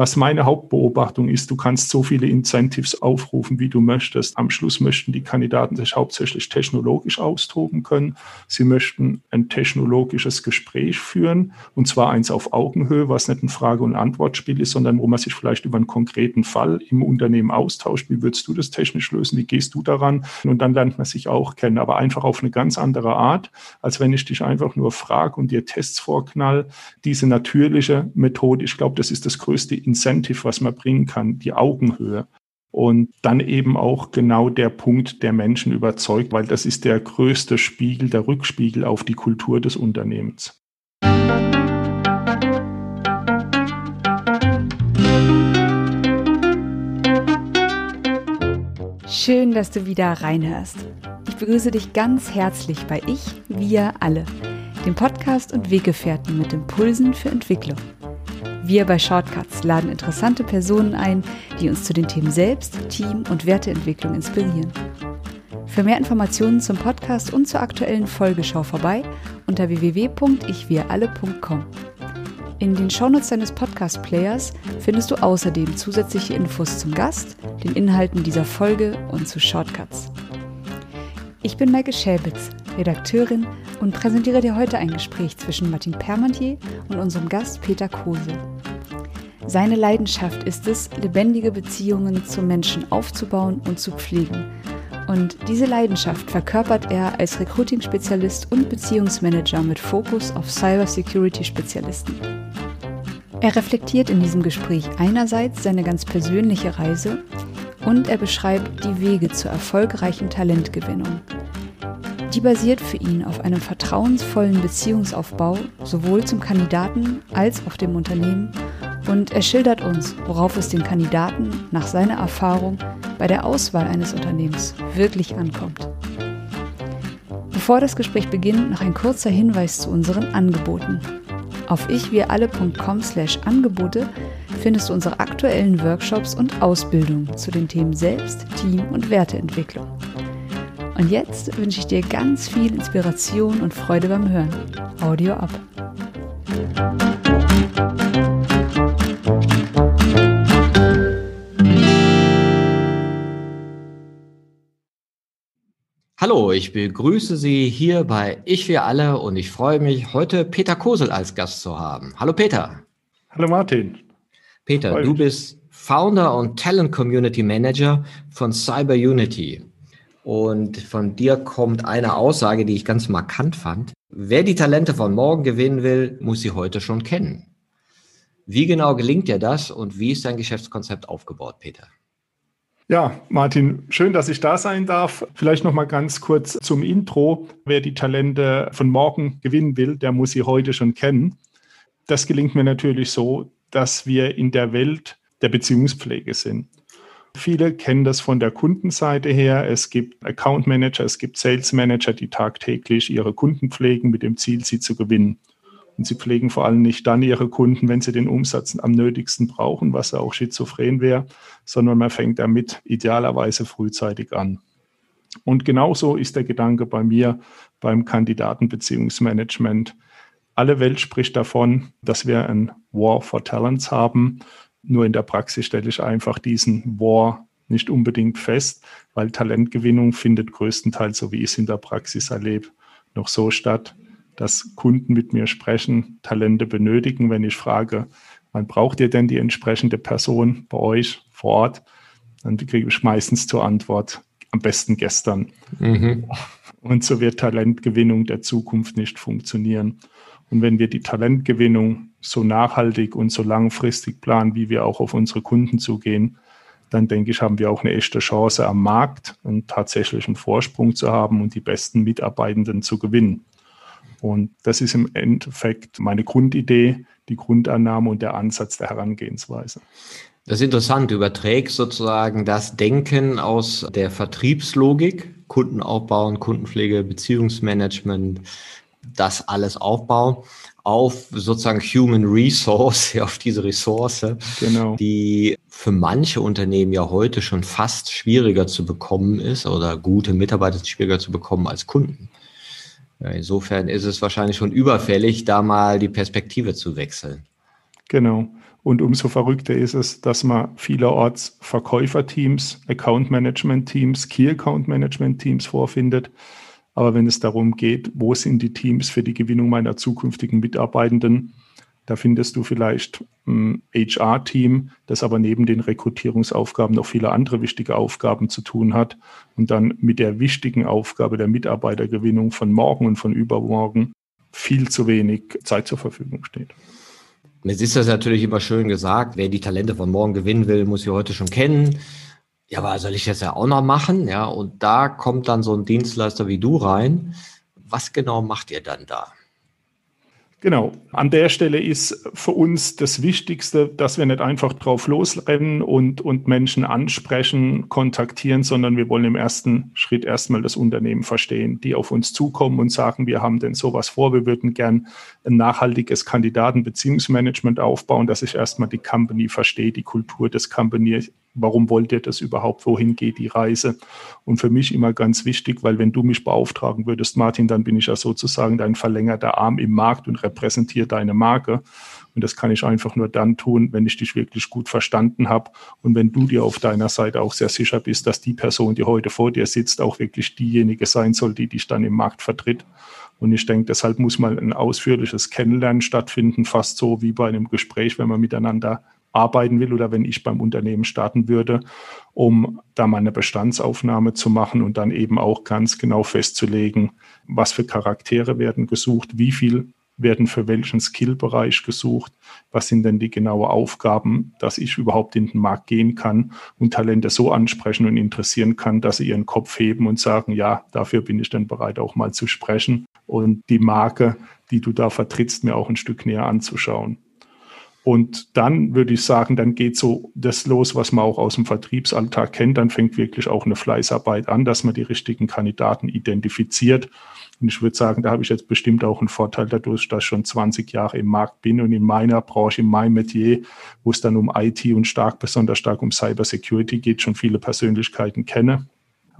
Was meine Hauptbeobachtung ist, du kannst so viele Incentives aufrufen, wie du möchtest. Am Schluss möchten die Kandidaten sich hauptsächlich technologisch austoben können. Sie möchten ein technologisches Gespräch führen und zwar eins auf Augenhöhe, was nicht ein Frage- und Antwortspiel ist, sondern wo man sich vielleicht über einen konkreten Fall im Unternehmen austauscht. Wie würdest du das technisch lösen? Wie gehst du daran? Und dann lernt man sich auch kennen, aber einfach auf eine ganz andere Art, als wenn ich dich einfach nur frage und dir Tests vorknall. Diese natürliche Methode, ich glaube, das ist das größte Incentive, was man bringen kann, die Augenhöhe. Und dann eben auch genau der Punkt, der Menschen überzeugt, weil das ist der größte Spiegel, der Rückspiegel auf die Kultur des Unternehmens. Schön, dass du wieder reinhörst. Ich begrüße dich ganz herzlich bei Ich, Wir alle, dem Podcast und Weggefährten mit Impulsen für Entwicklung. Wir bei Shortcuts laden interessante Personen ein, die uns zu den Themen Selbst, Team und Werteentwicklung inspirieren. Für mehr Informationen zum Podcast und zur aktuellen Folgeschau vorbei unter www.ichwiralle.com. In den Shownotes deines Podcast-Players findest du außerdem zusätzliche Infos zum Gast, den Inhalten dieser Folge und zu Shortcuts. Ich bin Maike Schäbitz, Redakteurin und präsentiere dir heute ein Gespräch zwischen Martin Permantier und unserem Gast Peter Kose. Seine Leidenschaft ist es, lebendige Beziehungen zu Menschen aufzubauen und zu pflegen. Und diese Leidenschaft verkörpert er als Recruiting-Spezialist und Beziehungsmanager mit Fokus auf Cybersecurity-Spezialisten. Er reflektiert in diesem Gespräch einerseits seine ganz persönliche Reise und er beschreibt die Wege zur erfolgreichen Talentgewinnung. Die basiert für ihn auf einem vertrauensvollen Beziehungsaufbau sowohl zum Kandidaten als auch dem Unternehmen und er schildert uns, worauf es den Kandidaten nach seiner Erfahrung bei der Auswahl eines Unternehmens wirklich ankommt. Bevor das Gespräch beginnt, noch ein kurzer Hinweis zu unseren Angeboten. Auf ichwiralle.com/angebote findest du unsere aktuellen Workshops und Ausbildung zu den Themen Selbst, Team und Werteentwicklung. Und jetzt wünsche ich dir ganz viel Inspiration und Freude beim Hören. Audio ab. Hallo, ich begrüße Sie hier bei Ich wir alle und ich freue mich, heute Peter Kosel als Gast zu haben. Hallo Peter. Hallo Martin. Peter, du bist Founder und Talent Community Manager von Cyber Unity. Und von dir kommt eine Aussage, die ich ganz markant fand. Wer die Talente von morgen gewinnen will, muss sie heute schon kennen. Wie genau gelingt dir das und wie ist dein Geschäftskonzept aufgebaut, Peter? Ja, Martin, schön, dass ich da sein darf. Vielleicht noch mal ganz kurz zum Intro. Wer die Talente von morgen gewinnen will, der muss sie heute schon kennen. Das gelingt mir natürlich so, dass wir in der Welt der Beziehungspflege sind. Viele kennen das von der Kundenseite her. Es gibt Account Manager, es gibt Sales Manager, die tagtäglich ihre Kunden pflegen mit dem Ziel, sie zu gewinnen. Und sie pflegen vor allem nicht dann ihre Kunden, wenn sie den Umsatz am nötigsten brauchen, was ja auch schizophren wäre, sondern man fängt damit idealerweise frühzeitig an. Und genauso ist der Gedanke bei mir beim Kandidatenbeziehungsmanagement. Alle Welt spricht davon, dass wir ein War for Talents haben. Nur in der Praxis stelle ich einfach diesen War nicht unbedingt fest, weil Talentgewinnung findet größtenteils, so wie ich es in der Praxis erlebe, noch so statt, dass Kunden mit mir sprechen, Talente benötigen, wenn ich frage, wann braucht ihr denn die entsprechende Person bei euch vor Ort? Dann kriege ich meistens zur Antwort, am besten gestern. Mhm. Und so wird Talentgewinnung der Zukunft nicht funktionieren. Und wenn wir die Talentgewinnung so nachhaltig und so langfristig planen, wie wir auch auf unsere Kunden zugehen, dann denke ich, haben wir auch eine echte Chance am Markt einen tatsächlichen Vorsprung zu haben und die besten Mitarbeitenden zu gewinnen. Und das ist im Endeffekt meine Grundidee, die Grundannahme und der Ansatz der Herangehensweise. Das ist interessant. Du überträgst sozusagen das Denken aus der Vertriebslogik, Kunden aufbauen, Kundenpflege, Beziehungsmanagement, das alles aufbauen, auf sozusagen Human Resource, auf diese Ressource, genau. die für manche Unternehmen ja heute schon fast schwieriger zu bekommen ist oder gute Mitarbeiter schwieriger zu bekommen als Kunden. Insofern ist es wahrscheinlich schon überfällig, da mal die Perspektive zu wechseln. Genau. Und umso verrückter ist es, dass man vielerorts Verkäuferteams, Account Management Teams, Key Account Management Teams vorfindet. Aber wenn es darum geht, wo sind die Teams für die Gewinnung meiner zukünftigen Mitarbeitenden, da findest du vielleicht ein HR-Team, das aber neben den Rekrutierungsaufgaben noch viele andere wichtige Aufgaben zu tun hat und dann mit der wichtigen Aufgabe der Mitarbeitergewinnung von morgen und von übermorgen viel zu wenig Zeit zur Verfügung steht. Jetzt ist das natürlich immer schön gesagt, wer die Talente von morgen gewinnen will, muss sie heute schon kennen. Ja, aber soll ich das ja auch noch machen? Ja, und da kommt dann so ein Dienstleister wie du rein. Was genau macht ihr dann da? Genau. An der Stelle ist für uns das Wichtigste, dass wir nicht einfach drauf losrennen und, und Menschen ansprechen, kontaktieren, sondern wir wollen im ersten Schritt erstmal das Unternehmen verstehen, die auf uns zukommen und sagen, wir haben denn sowas vor, wir würden gern ein nachhaltiges Kandidatenbeziehungsmanagement aufbauen, dass ich erstmal die Company verstehe, die Kultur des Company warum wollt ihr das überhaupt, wohin geht die Reise? Und für mich immer ganz wichtig, weil wenn du mich beauftragen würdest, Martin, dann bin ich ja sozusagen dein verlängerter Arm im Markt und repräsentiere deine Marke. Und das kann ich einfach nur dann tun, wenn ich dich wirklich gut verstanden habe und wenn du dir auf deiner Seite auch sehr sicher bist, dass die Person, die heute vor dir sitzt, auch wirklich diejenige sein soll, die dich dann im Markt vertritt. Und ich denke, deshalb muss mal ein ausführliches Kennenlernen stattfinden, fast so wie bei einem Gespräch, wenn man miteinander arbeiten will oder wenn ich beim Unternehmen starten würde, um da mal eine Bestandsaufnahme zu machen und dann eben auch ganz genau festzulegen, was für Charaktere werden gesucht, wie viel werden für welchen Skillbereich gesucht, was sind denn die genauen Aufgaben, dass ich überhaupt in den Markt gehen kann und Talente so ansprechen und interessieren kann, dass sie ihren Kopf heben und sagen, ja, dafür bin ich dann bereit auch mal zu sprechen und die Marke, die du da vertrittst, mir auch ein Stück näher anzuschauen. Und dann würde ich sagen, dann geht so das los, was man auch aus dem Vertriebsalltag kennt. Dann fängt wirklich auch eine Fleißarbeit an, dass man die richtigen Kandidaten identifiziert. Und ich würde sagen, da habe ich jetzt bestimmt auch einen Vorteil dadurch, dass ich schon 20 Jahre im Markt bin und in meiner Branche, in meinem Metier, wo es dann um IT und stark, besonders stark um Cybersecurity geht, schon viele Persönlichkeiten kenne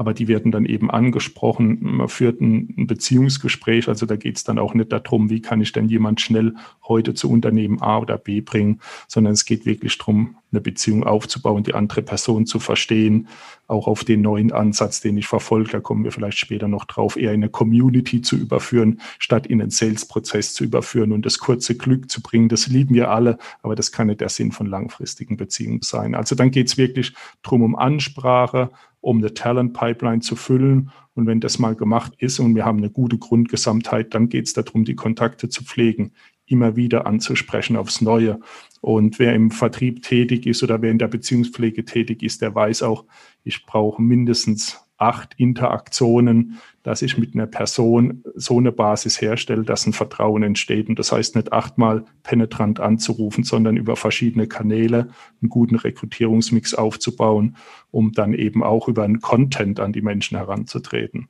aber die werden dann eben angesprochen. Man führt ein, Beziehungsgespräch, also da geht es dann auch nicht darum, wie kann ich denn jemand schnell heute zu Unternehmen A oder B bringen, sondern es geht wirklich darum, eine Beziehung aufzubauen, die andere Person zu verstehen, auch auf den neuen Ansatz, den ich verfolge, da kommen wir vielleicht später noch drauf, eher in eine Community zu überführen, statt in einen Sales-Prozess zu überführen und das kurze Glück zu bringen. Das lieben wir alle, aber das kann nicht der Sinn von langfristigen Beziehungen sein. Also dann geht es wirklich darum, um Ansprache, um eine Talent-Pipeline zu füllen. Und wenn das mal gemacht ist und wir haben eine gute Grundgesamtheit, dann geht es darum, die Kontakte zu pflegen, immer wieder anzusprechen aufs Neue. Und wer im Vertrieb tätig ist oder wer in der Beziehungspflege tätig ist, der weiß auch, ich brauche mindestens acht Interaktionen, dass ich mit einer Person so eine Basis herstelle, dass ein Vertrauen entsteht. Und das heißt nicht achtmal penetrant anzurufen, sondern über verschiedene Kanäle einen guten Rekrutierungsmix aufzubauen, um dann eben auch über einen Content an die Menschen heranzutreten.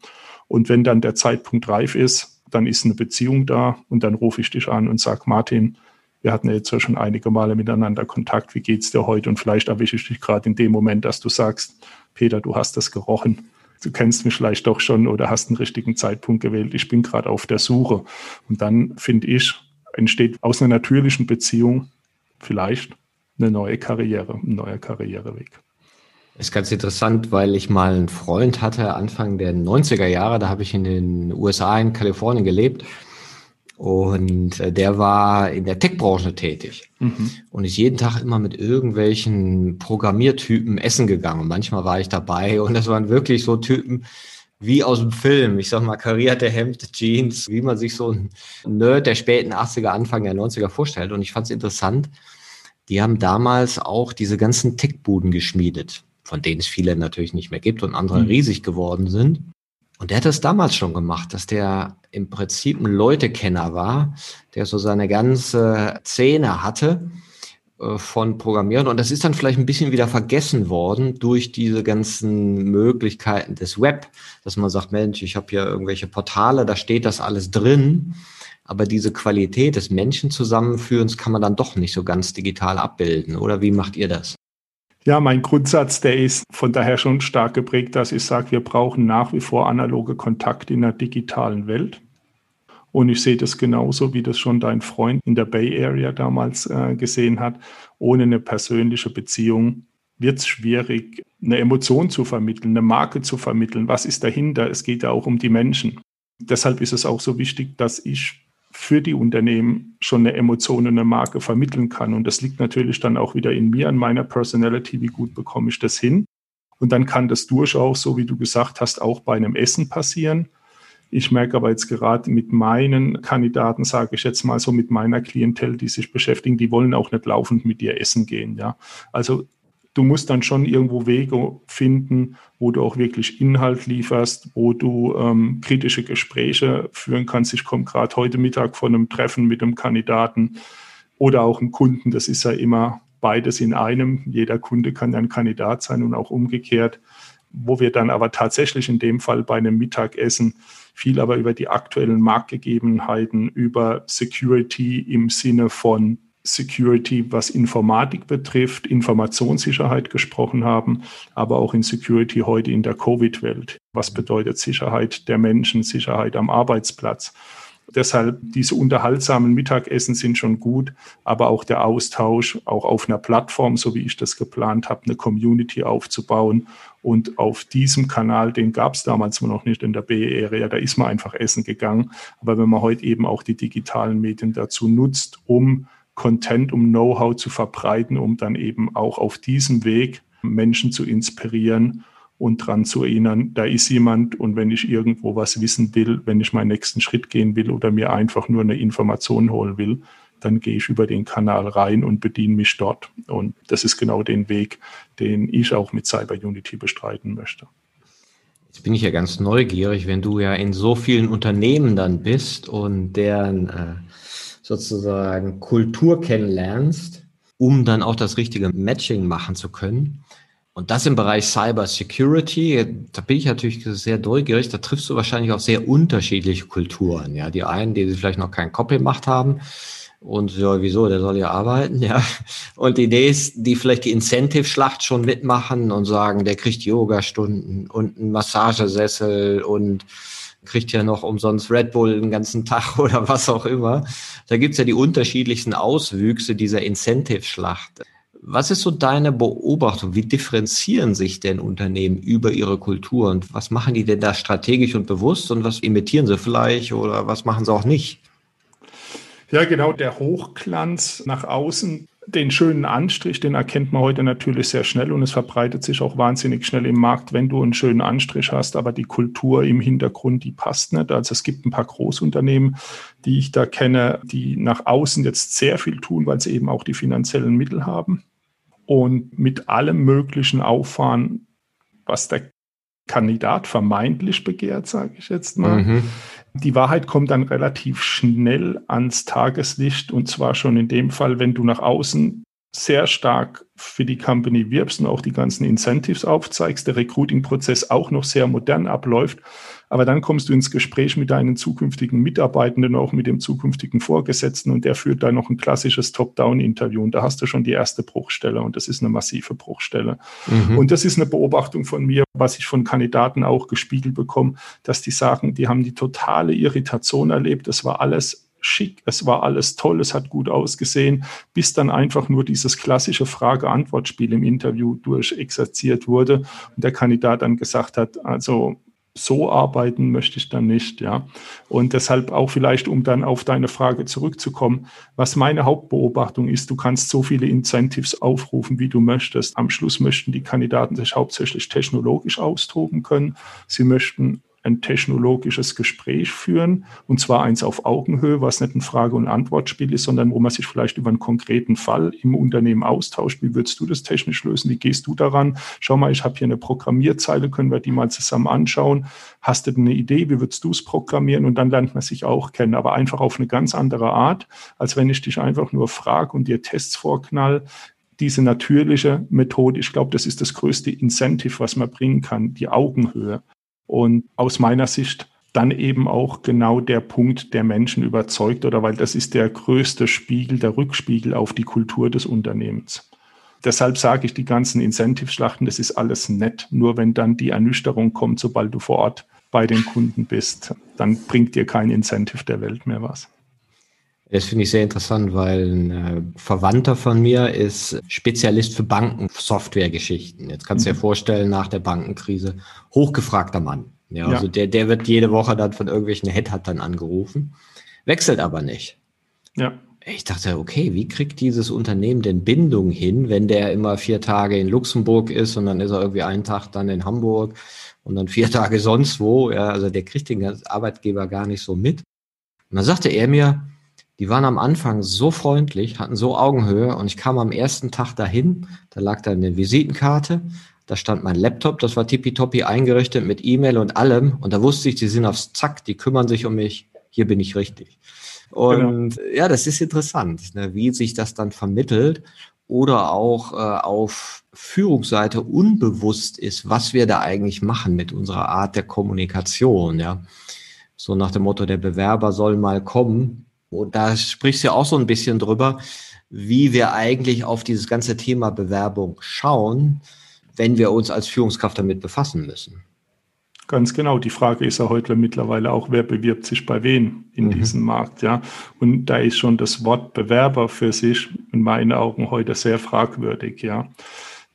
Und wenn dann der Zeitpunkt reif ist, dann ist eine Beziehung da und dann rufe ich dich an und sage, Martin, wir hatten jetzt ja schon einige Male miteinander Kontakt. Wie geht's dir heute? Und vielleicht erwische ich dich gerade in dem Moment, dass du sagst, Peter, du hast das gerochen du kennst mich vielleicht doch schon oder hast einen richtigen Zeitpunkt gewählt, ich bin gerade auf der Suche. Und dann, finde ich, entsteht aus einer natürlichen Beziehung vielleicht eine neue Karriere, ein neuer Karriereweg. Ist ganz interessant, weil ich mal einen Freund hatte, Anfang der 90er Jahre, da habe ich in den USA, in Kalifornien gelebt. Und äh, der war in der Tech-Branche tätig mhm. und ist jeden Tag immer mit irgendwelchen Programmiertypen essen gegangen. Manchmal war ich dabei und das waren wirklich so Typen wie aus dem Film. Ich sag mal, karierte Hemd, Jeans, wie man sich so ein Nerd der späten 80er, Anfang der 90er vorstellt. Und ich fand es interessant, die haben damals auch diese ganzen Tech-Buden geschmiedet, von denen es viele natürlich nicht mehr gibt und andere mhm. riesig geworden sind. Und der hat das damals schon gemacht, dass der im Prinzip ein Leutekenner war, der so seine ganze Szene hatte äh, von Programmieren. Und das ist dann vielleicht ein bisschen wieder vergessen worden durch diese ganzen Möglichkeiten des Web, dass man sagt, Mensch, ich habe hier irgendwelche Portale, da steht das alles drin. Aber diese Qualität des Menschenzusammenführens kann man dann doch nicht so ganz digital abbilden. Oder wie macht ihr das? Ja, mein Grundsatz, der ist von daher schon stark geprägt, dass ich sage, wir brauchen nach wie vor analoge Kontakte in der digitalen Welt. Und ich sehe das genauso, wie das schon dein Freund in der Bay Area damals äh, gesehen hat. ohne eine persönliche Beziehung wird es schwierig, eine Emotion zu vermitteln, eine Marke zu vermitteln. Was ist dahinter? Es geht ja auch um die Menschen. Deshalb ist es auch so wichtig, dass ich für die Unternehmen schon eine Emotion und eine Marke vermitteln kann. Und das liegt natürlich dann auch wieder in mir, an meiner Personality, wie gut bekomme ich das hin. Und dann kann das durchaus, so wie du gesagt hast, auch bei einem Essen passieren. Ich merke aber jetzt gerade mit meinen Kandidaten, sage ich jetzt mal so, mit meiner Klientel, die sich beschäftigen, die wollen auch nicht laufend mit dir essen gehen. Ja, also du musst dann schon irgendwo Wege finden, wo du auch wirklich Inhalt lieferst, wo du ähm, kritische Gespräche führen kannst. Ich komme gerade heute Mittag von einem Treffen mit einem Kandidaten oder auch einem Kunden. Das ist ja immer beides in einem. Jeder Kunde kann ein Kandidat sein und auch umgekehrt, wo wir dann aber tatsächlich in dem Fall bei einem Mittagessen viel aber über die aktuellen Marktgegebenheiten, über Security im Sinne von Security, was Informatik betrifft, Informationssicherheit gesprochen haben, aber auch in Security heute in der Covid-Welt. Was bedeutet Sicherheit der Menschen, Sicherheit am Arbeitsplatz? Deshalb diese unterhaltsamen Mittagessen sind schon gut, aber auch der Austausch, auch auf einer Plattform, so wie ich das geplant habe, eine Community aufzubauen. Und auf diesem Kanal, den gab es damals noch nicht in der Bay Area, da ist man einfach essen gegangen. Aber wenn man heute eben auch die digitalen Medien dazu nutzt, um Content, um Know-how zu verbreiten, um dann eben auch auf diesem Weg Menschen zu inspirieren und daran zu erinnern, da ist jemand und wenn ich irgendwo was wissen will, wenn ich meinen nächsten Schritt gehen will oder mir einfach nur eine Information holen will, dann gehe ich über den Kanal rein und bediene mich dort. Und das ist genau den Weg, den ich auch mit Cyber Unity bestreiten möchte. Jetzt bin ich ja ganz neugierig, wenn du ja in so vielen Unternehmen dann bist und deren äh, sozusagen Kultur kennenlernst, um dann auch das richtige Matching machen zu können. Und das im Bereich Cyber Security, da bin ich natürlich sehr neugierig, da triffst du wahrscheinlich auch sehr unterschiedliche Kulturen. Ja, die einen, die vielleicht noch keinen Copy gemacht haben und ja, wieso, der soll ja arbeiten, ja. Und die nächsten, die vielleicht die Incentive-Schlacht schon mitmachen und sagen, der kriegt Yoga-Stunden und einen Massagesessel und kriegt ja noch umsonst Red Bull den ganzen Tag oder was auch immer. Da gibt's ja die unterschiedlichsten Auswüchse dieser Incentive-Schlacht. Was ist so deine Beobachtung? Wie differenzieren sich denn Unternehmen über ihre Kultur und was machen die denn da strategisch und bewusst und was imitieren sie vielleicht oder was machen sie auch nicht? Ja, genau, der Hochglanz nach außen den schönen Anstrich, den erkennt man heute natürlich sehr schnell und es verbreitet sich auch wahnsinnig schnell im Markt, wenn du einen schönen Anstrich hast, aber die Kultur im Hintergrund, die passt nicht. Also es gibt ein paar Großunternehmen, die ich da kenne, die nach außen jetzt sehr viel tun, weil sie eben auch die finanziellen Mittel haben und mit allem möglichen auffahren, was der Kandidat vermeintlich begehrt, sage ich jetzt mal. Mhm. Die Wahrheit kommt dann relativ schnell ans Tageslicht und zwar schon in dem Fall, wenn du nach außen sehr stark für die Company wirbst und auch die ganzen Incentives aufzeigst, der Recruiting-Prozess auch noch sehr modern abläuft. Aber dann kommst du ins Gespräch mit deinen zukünftigen Mitarbeitenden, auch mit dem zukünftigen Vorgesetzten und der führt dann noch ein klassisches Top-Down-Interview und da hast du schon die erste Bruchstelle und das ist eine massive Bruchstelle. Mhm. Und das ist eine Beobachtung von mir, was ich von Kandidaten auch gespiegelt bekomme, dass die sagen, die haben die totale Irritation erlebt. Das war alles schick, es war alles toll, es hat gut ausgesehen, bis dann einfach nur dieses klassische Frage-Antwort-Spiel im Interview durchexerziert wurde und der Kandidat dann gesagt hat, also so arbeiten möchte ich dann nicht, ja. Und deshalb auch vielleicht, um dann auf deine Frage zurückzukommen, was meine Hauptbeobachtung ist, du kannst so viele Incentives aufrufen, wie du möchtest. Am Schluss möchten die Kandidaten sich hauptsächlich technologisch austoben können. Sie möchten ein technologisches Gespräch führen, und zwar eins auf Augenhöhe, was nicht ein Frage- und Antwortspiel ist, sondern wo man sich vielleicht über einen konkreten Fall im Unternehmen austauscht. Wie würdest du das technisch lösen? Wie gehst du daran? Schau mal, ich habe hier eine Programmierzeile, können wir die mal zusammen anschauen? Hast du eine Idee? Wie würdest du es programmieren? Und dann lernt man sich auch kennen, aber einfach auf eine ganz andere Art, als wenn ich dich einfach nur frage und dir Tests vorknall diese natürliche Methode, ich glaube, das ist das größte Incentive, was man bringen kann, die Augenhöhe. Und aus meiner Sicht dann eben auch genau der Punkt, der Menschen überzeugt oder weil das ist der größte Spiegel, der Rückspiegel auf die Kultur des Unternehmens. Deshalb sage ich, die ganzen Incentive-Schlachten, das ist alles nett. Nur wenn dann die Ernüchterung kommt, sobald du vor Ort bei den Kunden bist, dann bringt dir kein Incentive der Welt mehr was. Das finde ich sehr interessant, weil ein äh, Verwandter von mir ist Spezialist für Banken-Software-Geschichten. Jetzt kannst du mhm. dir vorstellen, nach der Bankenkrise, hochgefragter Mann. Ja, ja, also der, der wird jede Woche dann von irgendwelchen Headhuntern angerufen, wechselt aber nicht. Ja. Ich dachte, okay, wie kriegt dieses Unternehmen denn Bindung hin, wenn der immer vier Tage in Luxemburg ist und dann ist er irgendwie einen Tag dann in Hamburg und dann vier Tage sonst wo. Ja, also der kriegt den Arbeitgeber gar nicht so mit. Und dann sagte er mir, die waren am Anfang so freundlich, hatten so Augenhöhe und ich kam am ersten Tag dahin, da lag da eine Visitenkarte, da stand mein Laptop, das war tippitoppi eingerichtet mit E-Mail und allem und da wusste ich, die sind aufs Zack, die kümmern sich um mich, hier bin ich richtig. Und genau. ja, das ist interessant, ne, wie sich das dann vermittelt oder auch äh, auf Führungsseite unbewusst ist, was wir da eigentlich machen mit unserer Art der Kommunikation, ja. So nach dem Motto, der Bewerber soll mal kommen, und da sprichst du ja auch so ein bisschen drüber, wie wir eigentlich auf dieses ganze Thema Bewerbung schauen, wenn wir uns als Führungskraft damit befassen müssen. Ganz genau. Die Frage ist ja heute mittlerweile auch, wer bewirbt sich bei wem in mhm. diesem Markt, ja. Und da ist schon das Wort Bewerber für sich in meinen Augen heute sehr fragwürdig, ja.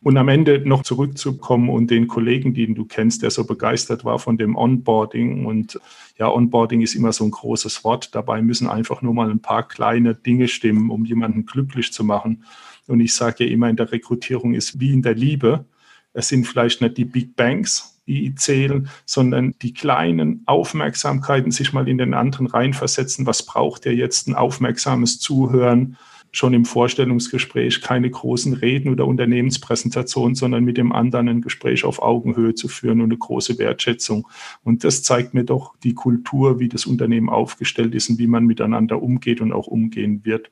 Und am Ende noch zurückzukommen und den Kollegen, den du kennst, der so begeistert war von dem Onboarding. Und ja, Onboarding ist immer so ein großes Wort. Dabei müssen einfach nur mal ein paar kleine Dinge stimmen, um jemanden glücklich zu machen. Und ich sage ja immer, in der Rekrutierung ist wie in der Liebe. Es sind vielleicht nicht die Big Banks, die zählen, sondern die kleinen Aufmerksamkeiten, sich mal in den anderen reinversetzen. Was braucht er jetzt? Ein aufmerksames Zuhören, schon im Vorstellungsgespräch keine großen Reden oder Unternehmenspräsentationen, sondern mit dem anderen ein Gespräch auf Augenhöhe zu führen und eine große Wertschätzung. Und das zeigt mir doch die Kultur, wie das Unternehmen aufgestellt ist und wie man miteinander umgeht und auch umgehen wird.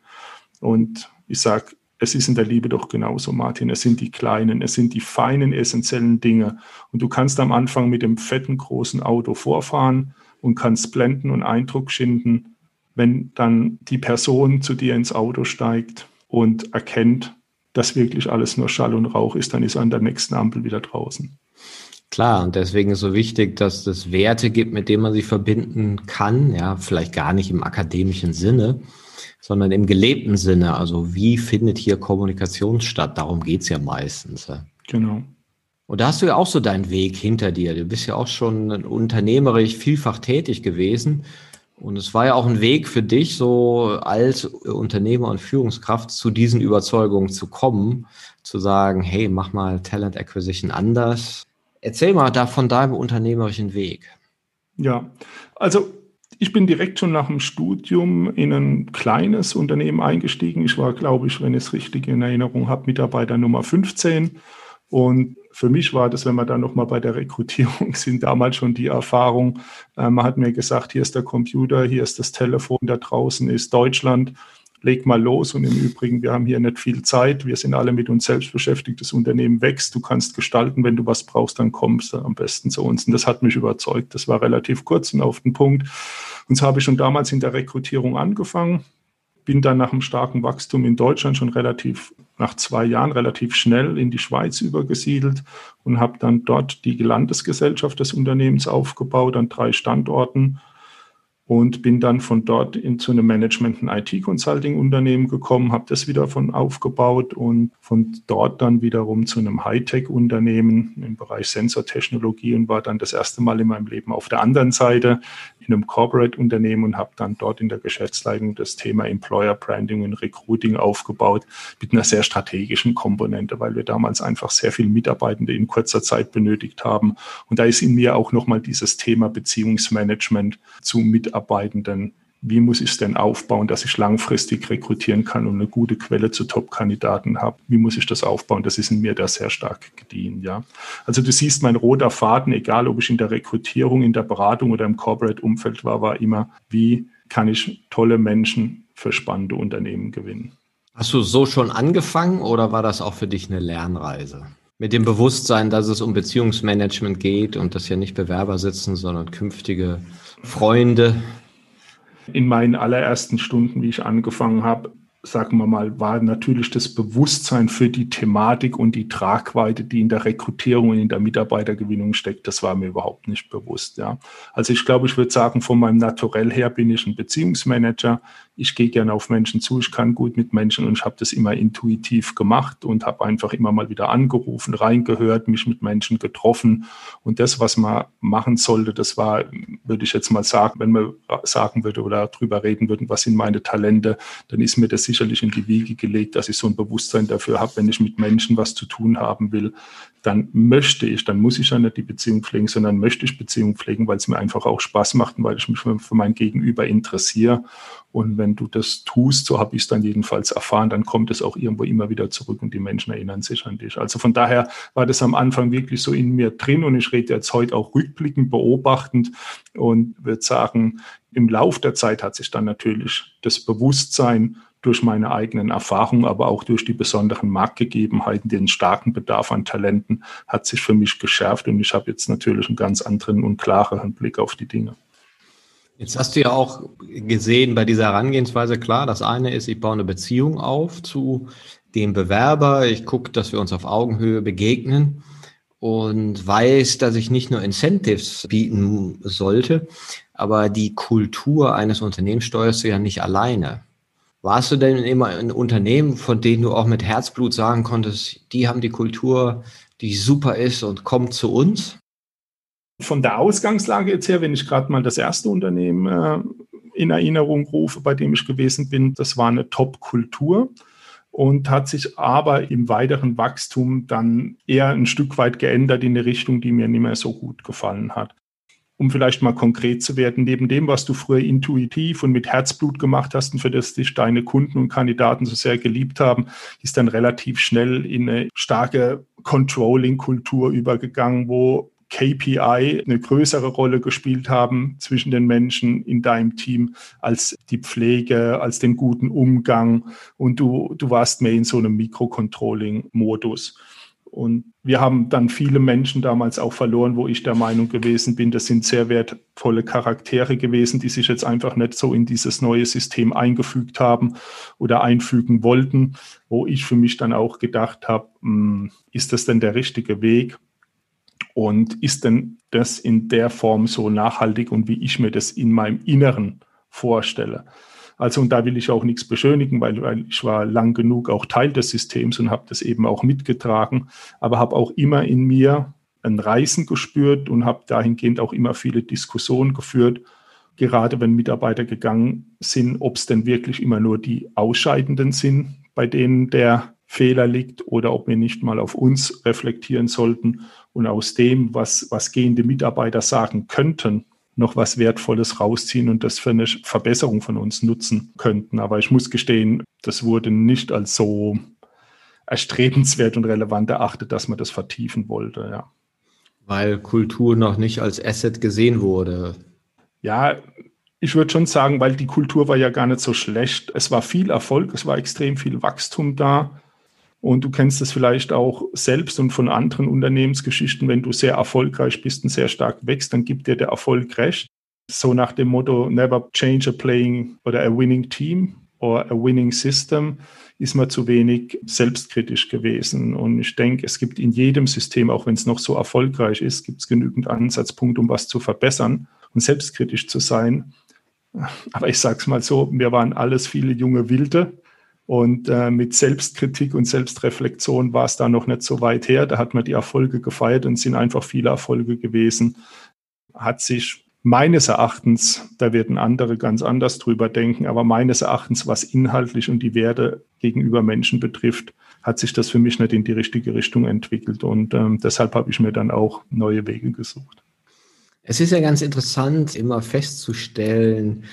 Und ich sage, es ist in der Liebe doch genauso, Martin. Es sind die kleinen, es sind die feinen, essentiellen Dinge. Und du kannst am Anfang mit dem fetten, großen Auto vorfahren und kannst blenden und Eindruck schinden wenn dann die Person zu dir ins Auto steigt und erkennt, dass wirklich alles nur Schall und Rauch ist, dann ist er an der nächsten Ampel wieder draußen. Klar, und deswegen ist so wichtig, dass es Werte gibt, mit denen man sich verbinden kann. Ja, vielleicht gar nicht im akademischen Sinne, sondern im gelebten Sinne. Also wie findet hier Kommunikation statt? Darum geht's ja meistens. Genau. Und da hast du ja auch so deinen Weg hinter dir. Du bist ja auch schon unternehmerisch vielfach tätig gewesen. Und es war ja auch ein Weg für dich, so als Unternehmer und Führungskraft zu diesen Überzeugungen zu kommen, zu sagen, hey, mach mal Talent Acquisition anders. Erzähl mal da von deinem unternehmerischen Weg. Ja, also ich bin direkt schon nach dem Studium in ein kleines Unternehmen eingestiegen. Ich war, glaube ich, wenn ich es richtig in Erinnerung habe, Mitarbeiter Nummer 15 und für mich war das, wenn wir dann nochmal bei der Rekrutierung sind, damals schon die Erfahrung, äh, man hat mir gesagt, hier ist der Computer, hier ist das Telefon, da draußen ist Deutschland, leg mal los. Und im Übrigen, wir haben hier nicht viel Zeit, wir sind alle mit uns selbst beschäftigt, das Unternehmen wächst, du kannst gestalten, wenn du was brauchst, dann kommst du am besten zu uns. Und das hat mich überzeugt, das war relativ kurz und auf den Punkt. Und so habe ich schon damals in der Rekrutierung angefangen, bin dann nach einem starken Wachstum in Deutschland schon relativ, nach zwei Jahren relativ schnell in die Schweiz übergesiedelt und habe dann dort die Landesgesellschaft des Unternehmens aufgebaut an drei Standorten und bin dann von dort in zu einem Management- und IT-Consulting-Unternehmen gekommen, habe das wieder von aufgebaut und von dort dann wiederum zu einem Hightech-Unternehmen im Bereich Sensortechnologie und war dann das erste Mal in meinem Leben auf der anderen Seite in einem Corporate-Unternehmen und habe dann dort in der Geschäftsleitung das Thema Employer Branding und Recruiting aufgebaut mit einer sehr strategischen Komponente, weil wir damals einfach sehr viele Mitarbeitende in kurzer Zeit benötigt haben. Und da ist in mir auch nochmal dieses Thema Beziehungsmanagement zu Mitarbeitenden wie muss ich es denn aufbauen, dass ich langfristig rekrutieren kann und eine gute Quelle zu Top-Kandidaten habe? Wie muss ich das aufbauen? Das ist in mir da sehr stark gediehen, ja. Also du siehst, mein roter Faden, egal ob ich in der Rekrutierung, in der Beratung oder im Corporate-Umfeld war, war immer, wie kann ich tolle Menschen für spannende Unternehmen gewinnen? Hast du so schon angefangen oder war das auch für dich eine Lernreise? Mit dem Bewusstsein, dass es um Beziehungsmanagement geht und dass ja nicht Bewerber sitzen, sondern künftige Freunde, in meinen allerersten Stunden, wie ich angefangen habe, sagen wir mal, war natürlich das Bewusstsein für die Thematik und die Tragweite, die in der Rekrutierung und in der Mitarbeitergewinnung steckt, das war mir überhaupt nicht bewusst. Ja. Also ich glaube, ich würde sagen, von meinem Naturell her bin ich ein Beziehungsmanager. Ich gehe gerne auf Menschen zu, ich kann gut mit Menschen und ich habe das immer intuitiv gemacht und habe einfach immer mal wieder angerufen, reingehört, mich mit Menschen getroffen. Und das, was man machen sollte, das war, würde ich jetzt mal sagen, wenn man sagen würde oder darüber reden würden, was sind meine Talente, dann ist mir das sicherlich in die Wiege gelegt, dass ich so ein Bewusstsein dafür habe, wenn ich mit Menschen was zu tun haben will, dann möchte ich, dann muss ich ja nicht die Beziehung pflegen, sondern möchte ich Beziehung pflegen, weil es mir einfach auch Spaß macht und weil ich mich für, für mein Gegenüber interessiere. Und wenn du das tust, so habe ich es dann jedenfalls erfahren, dann kommt es auch irgendwo immer wieder zurück und die Menschen erinnern sich an dich. Also von daher war das am Anfang wirklich so in mir drin und ich rede jetzt heute auch rückblickend, beobachtend und würde sagen, im Lauf der Zeit hat sich dann natürlich das Bewusstsein durch meine eigenen Erfahrungen, aber auch durch die besonderen Marktgegebenheiten, den starken Bedarf an Talenten, hat sich für mich geschärft und ich habe jetzt natürlich einen ganz anderen und klareren Blick auf die Dinge. Jetzt hast du ja auch gesehen bei dieser Herangehensweise, klar, das eine ist, ich baue eine Beziehung auf zu dem Bewerber, ich gucke, dass wir uns auf Augenhöhe begegnen und weiß, dass ich nicht nur Incentives bieten sollte, aber die Kultur eines Unternehmens steuerst du ja nicht alleine. Warst du denn immer ein Unternehmen, von denen du auch mit Herzblut sagen konntest, die haben die Kultur, die super ist und kommt zu uns? Von der Ausgangslage jetzt her, wenn ich gerade mal das erste Unternehmen äh, in Erinnerung rufe, bei dem ich gewesen bin, das war eine Top-Kultur und hat sich aber im weiteren Wachstum dann eher ein Stück weit geändert in eine Richtung, die mir nicht mehr so gut gefallen hat. Um vielleicht mal konkret zu werden, neben dem, was du früher intuitiv und mit Herzblut gemacht hast und für das dich deine Kunden und Kandidaten so sehr geliebt haben, ist dann relativ schnell in eine starke Controlling-Kultur übergegangen, wo KPI eine größere Rolle gespielt haben zwischen den Menschen in deinem Team als die Pflege, als den guten Umgang und du, du warst mehr in so einem Mikrocontrolling-Modus. Und wir haben dann viele Menschen damals auch verloren, wo ich der Meinung gewesen bin, das sind sehr wertvolle Charaktere gewesen, die sich jetzt einfach nicht so in dieses neue System eingefügt haben oder einfügen wollten, wo ich für mich dann auch gedacht habe, hm, ist das denn der richtige Weg? Und ist denn das in der Form so nachhaltig und wie ich mir das in meinem Inneren vorstelle? Also und da will ich auch nichts beschönigen, weil, weil ich war lang genug auch Teil des Systems und habe das eben auch mitgetragen, aber habe auch immer in mir ein Reißen gespürt und habe dahingehend auch immer viele Diskussionen geführt, gerade wenn Mitarbeiter gegangen sind, ob es denn wirklich immer nur die Ausscheidenden sind, bei denen der Fehler liegt oder ob wir nicht mal auf uns reflektieren sollten und aus dem, was, was gehende Mitarbeiter sagen könnten, noch was Wertvolles rausziehen und das für eine Verbesserung von uns nutzen könnten. Aber ich muss gestehen, das wurde nicht als so erstrebenswert und relevant erachtet, dass man das vertiefen wollte, ja. Weil Kultur noch nicht als Asset gesehen wurde. Ja, ich würde schon sagen, weil die Kultur war ja gar nicht so schlecht. Es war viel Erfolg, es war extrem viel Wachstum da. Und du kennst es vielleicht auch selbst und von anderen Unternehmensgeschichten, wenn du sehr erfolgreich bist und sehr stark wächst, dann gibt dir der Erfolg recht. So nach dem Motto, never change a playing oder a winning team or a winning system, ist man zu wenig selbstkritisch gewesen. Und ich denke, es gibt in jedem System, auch wenn es noch so erfolgreich ist, gibt es genügend Ansatzpunkte, um was zu verbessern und selbstkritisch zu sein. Aber ich sage es mal so, wir waren alles viele junge Wilde und äh, mit Selbstkritik und Selbstreflexion war es da noch nicht so weit her. Da hat man die Erfolge gefeiert und sind einfach viele Erfolge gewesen. Hat sich meines Erachtens, da werden andere ganz anders drüber denken, aber meines Erachtens, was inhaltlich und die Werte gegenüber Menschen betrifft, hat sich das für mich nicht in die richtige Richtung entwickelt. Und ähm, deshalb habe ich mir dann auch neue Wege gesucht. Es ist ja ganz interessant, immer festzustellen,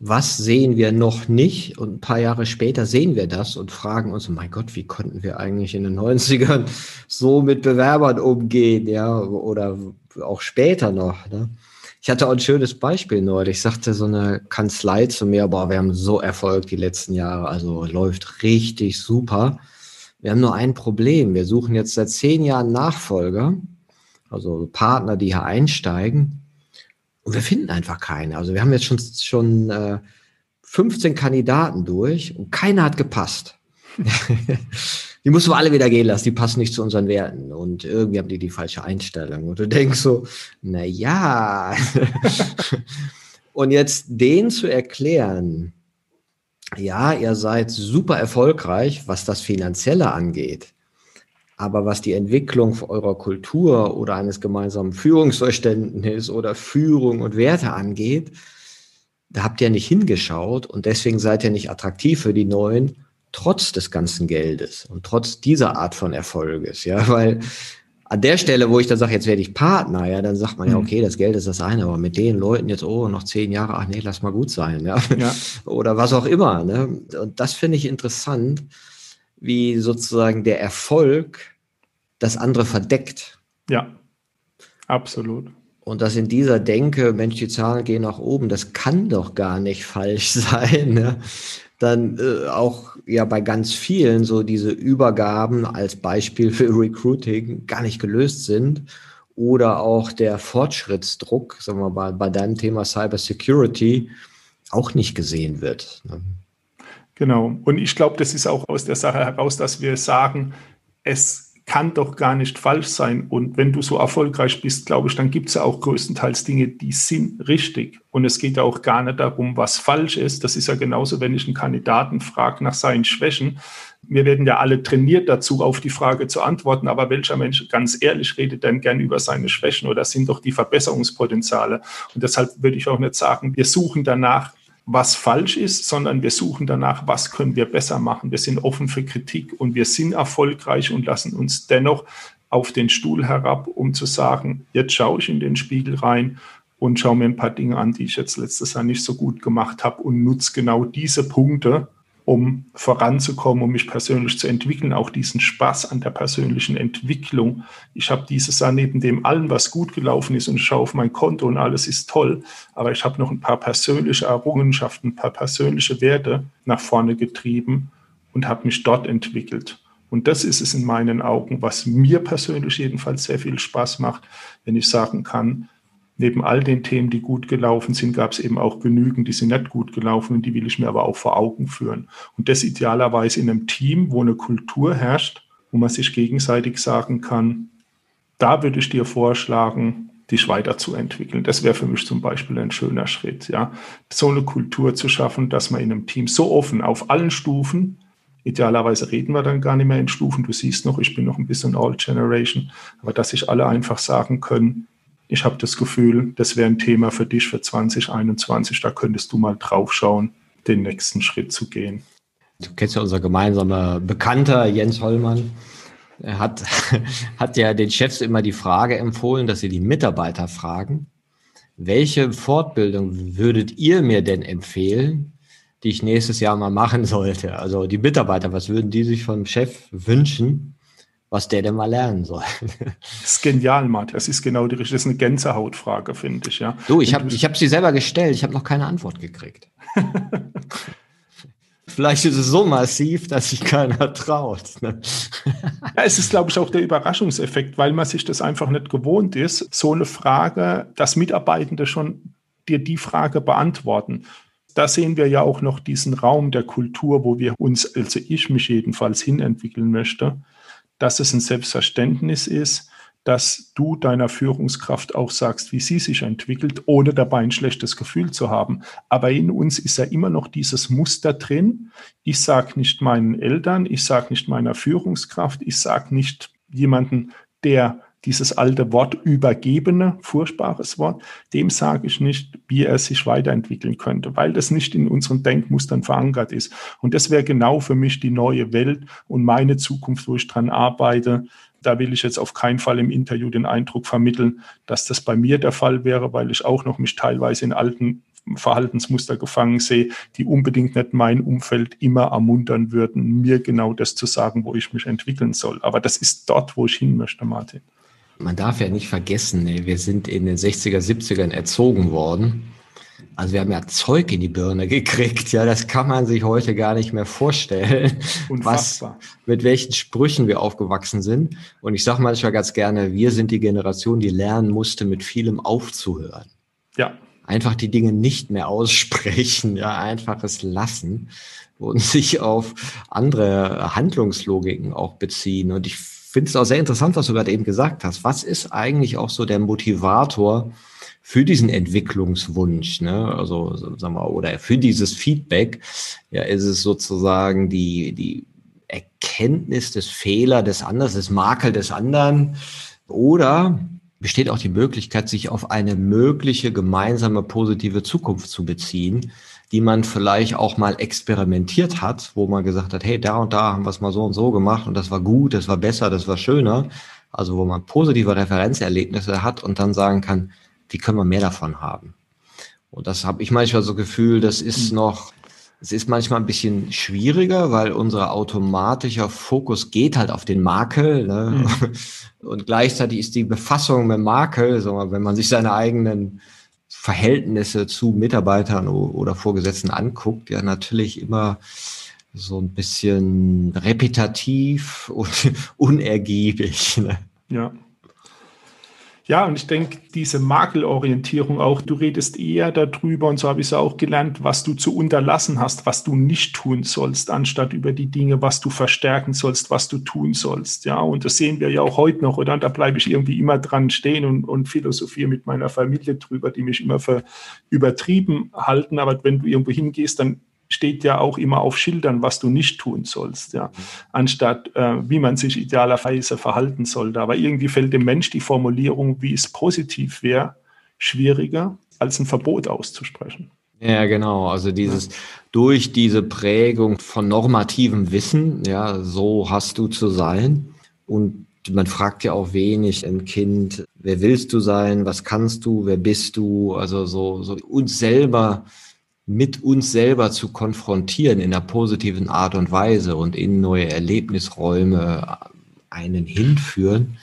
was sehen wir noch nicht? Und ein paar Jahre später sehen wir das und fragen uns, mein Gott, wie konnten wir eigentlich in den 90ern so mit Bewerbern umgehen, ja, oder auch später noch, ne? Ich hatte auch ein schönes Beispiel neulich. Ich sagte so eine Kanzlei zu mir, boah, wir haben so Erfolg die letzten Jahre, also läuft richtig super. Wir haben nur ein Problem. Wir suchen jetzt seit zehn Jahren Nachfolger, also Partner, die hier einsteigen. Und wir finden einfach keine. Also wir haben jetzt schon, schon äh, 15 Kandidaten durch und keiner hat gepasst. die mussten wir alle wieder gehen lassen, die passen nicht zu unseren Werten. Und irgendwie haben die die falsche Einstellung. Und du denkst so, na ja. und jetzt denen zu erklären, ja, ihr seid super erfolgreich, was das Finanzielle angeht. Aber was die Entwicklung eurer Kultur oder eines gemeinsamen Führungsverständnisses oder Führung und Werte angeht, da habt ihr nicht hingeschaut und deswegen seid ihr nicht attraktiv für die Neuen, trotz des ganzen Geldes und trotz dieser Art von Erfolges. Ja, weil an der Stelle, wo ich dann sage, jetzt werde ich Partner, ja, dann sagt man ja, mhm. okay, das Geld ist das eine, aber mit den Leuten jetzt, oh, noch zehn Jahre, ach nee, lass mal gut sein, ja. ja. Oder was auch immer. Ne? Und das finde ich interessant, wie sozusagen der Erfolg das andere verdeckt. Ja, absolut. Und dass in dieser Denke, Mensch, die Zahlen gehen nach oben, das kann doch gar nicht falsch sein. Ne? dann äh, auch ja bei ganz vielen so diese Übergaben als Beispiel für Recruiting gar nicht gelöst sind oder auch der Fortschrittsdruck, sagen wir mal, bei deinem Thema Cyber Security auch nicht gesehen wird. Ne? Genau. Und ich glaube, das ist auch aus der Sache heraus, dass wir sagen, es kann doch gar nicht falsch sein. Und wenn du so erfolgreich bist, glaube ich, dann gibt es ja auch größtenteils Dinge, die sind richtig. Und es geht ja auch gar nicht darum, was falsch ist. Das ist ja genauso, wenn ich einen Kandidaten frage nach seinen Schwächen. Wir werden ja alle trainiert dazu, auf die Frage zu antworten. Aber welcher Mensch, ganz ehrlich, redet denn gern über seine Schwächen oder sind doch die Verbesserungspotenziale? Und deshalb würde ich auch nicht sagen, wir suchen danach, was falsch ist, sondern wir suchen danach, was können wir besser machen. Wir sind offen für Kritik und wir sind erfolgreich und lassen uns dennoch auf den Stuhl herab, um zu sagen, jetzt schaue ich in den Spiegel rein und schaue mir ein paar Dinge an, die ich jetzt letztes Jahr nicht so gut gemacht habe und nutze genau diese Punkte, um voranzukommen, um mich persönlich zu entwickeln, auch diesen Spaß an der persönlichen Entwicklung. Ich habe dieses Jahr neben dem allen, was gut gelaufen ist und schaue auf mein Konto und alles ist toll, aber ich habe noch ein paar persönliche Errungenschaften, ein paar persönliche Werte nach vorne getrieben und habe mich dort entwickelt. Und das ist es in meinen Augen, was mir persönlich jedenfalls sehr viel Spaß macht, wenn ich sagen kann, neben all den Themen, die gut gelaufen sind, gab es eben auch genügend, die sind nicht gut gelaufen und die will ich mir aber auch vor Augen führen. Und das idealerweise in einem Team, wo eine Kultur herrscht, wo man sich gegenseitig sagen kann, da würde ich dir vorschlagen, dich weiterzuentwickeln. Das wäre für mich zum Beispiel ein schöner Schritt, ja. So eine Kultur zu schaffen, dass man in einem Team so offen auf allen Stufen, idealerweise reden wir dann gar nicht mehr in Stufen, du siehst noch, ich bin noch ein bisschen All Generation, aber dass sich alle einfach sagen können, ich habe das Gefühl, das wäre ein Thema für dich für 2021. Da könntest du mal drauf schauen, den nächsten Schritt zu gehen. Du kennst ja unser gemeinsamer Bekannter Jens Hollmann. Er hat, hat ja den Chefs immer die Frage empfohlen, dass sie die Mitarbeiter fragen, welche Fortbildung würdet ihr mir denn empfehlen, die ich nächstes Jahr mal machen sollte? Also die Mitarbeiter, was würden die sich vom Chef wünschen? Was der denn mal lernen soll. Das ist genial, Matt. Das ist genau die richtige, das ist eine Gänsehautfrage, finde ich, ja. Du, ich habe ich hab sie selber gestellt, ich habe noch keine Antwort gekriegt. Vielleicht ist es so massiv, dass sich keiner traut. Ne? ja, es ist, glaube ich, auch der Überraschungseffekt, weil man sich das einfach nicht gewohnt ist, so eine Frage, dass Mitarbeitende schon dir die Frage beantworten. Da sehen wir ja auch noch diesen Raum der Kultur, wo wir uns, also ich mich jedenfalls hinentwickeln möchte dass es ein Selbstverständnis ist, dass du deiner Führungskraft auch sagst, wie sie sich entwickelt, ohne dabei ein schlechtes Gefühl zu haben. Aber in uns ist ja immer noch dieses Muster drin. Ich sage nicht meinen Eltern, ich sage nicht meiner Führungskraft, ich sage nicht jemanden, der dieses alte Wort übergebene, furchtbares Wort, dem sage ich nicht, wie er sich weiterentwickeln könnte, weil das nicht in unseren Denkmustern verankert ist. Und das wäre genau für mich die neue Welt und meine Zukunft, wo ich dran arbeite. Da will ich jetzt auf keinen Fall im Interview den Eindruck vermitteln, dass das bei mir der Fall wäre, weil ich auch noch mich teilweise in alten Verhaltensmuster gefangen sehe, die unbedingt nicht mein Umfeld immer ermuntern würden, mir genau das zu sagen, wo ich mich entwickeln soll. Aber das ist dort, wo ich hin möchte, Martin man darf ja nicht vergessen, wir sind in den 60er, 70ern erzogen worden. Also wir haben ja Zeug in die Birne gekriegt, ja, das kann man sich heute gar nicht mehr vorstellen, Unfassbar. was, mit welchen Sprüchen wir aufgewachsen sind. Und ich sage manchmal ganz gerne, wir sind die Generation, die lernen musste, mit vielem aufzuhören. Ja. Einfach die Dinge nicht mehr aussprechen, ja, einfaches lassen und sich auf andere Handlungslogiken auch beziehen. Und ich finde es auch sehr interessant, was du gerade eben gesagt hast. Was ist eigentlich auch so der Motivator für diesen Entwicklungswunsch, ne, also sagen wir, oder für dieses Feedback, ja, ist es sozusagen die, die Erkenntnis des Fehler des anderen, des Makel des anderen, oder besteht auch die Möglichkeit, sich auf eine mögliche gemeinsame positive Zukunft zu beziehen, die man vielleicht auch mal experimentiert hat, wo man gesagt hat, hey, da und da haben wir es mal so und so gemacht und das war gut, das war besser, das war schöner. Also wo man positive Referenzerlebnisse hat und dann sagen kann, wie können wir mehr davon haben? Und das habe ich manchmal so Gefühl, das ist mhm. noch, es ist manchmal ein bisschen schwieriger, weil unser automatischer Fokus geht halt auf den Makel. Ne? Mhm. Und gleichzeitig ist die Befassung mit Makel, so, wenn man sich seine eigenen Verhältnisse zu Mitarbeitern oder Vorgesetzten anguckt, ja natürlich immer so ein bisschen repetitiv und unergiebig. Ne? Ja. Ja, und ich denke, diese Makelorientierung auch, du redest eher darüber, und so habe ich es auch gelernt, was du zu unterlassen hast, was du nicht tun sollst, anstatt über die Dinge, was du verstärken sollst, was du tun sollst. Ja, und das sehen wir ja auch heute noch, oder? Und da bleibe ich irgendwie immer dran stehen und, und philosophiere mit meiner Familie drüber, die mich immer für übertrieben halten. Aber wenn du irgendwo hingehst, dann steht ja auch immer auf Schildern, was du nicht tun sollst, ja, anstatt äh, wie man sich idealerweise verhalten sollte. Aber irgendwie fällt dem Mensch die Formulierung, wie es positiv wäre, schwieriger, als ein Verbot auszusprechen. Ja, genau. Also dieses durch diese Prägung von normativem Wissen, ja, so hast du zu sein. Und man fragt ja auch wenig ein Kind, wer willst du sein, was kannst du, wer bist du? Also so, so uns selber mit uns selber zu konfrontieren in einer positiven Art und Weise und in neue Erlebnisräume einen hinführen,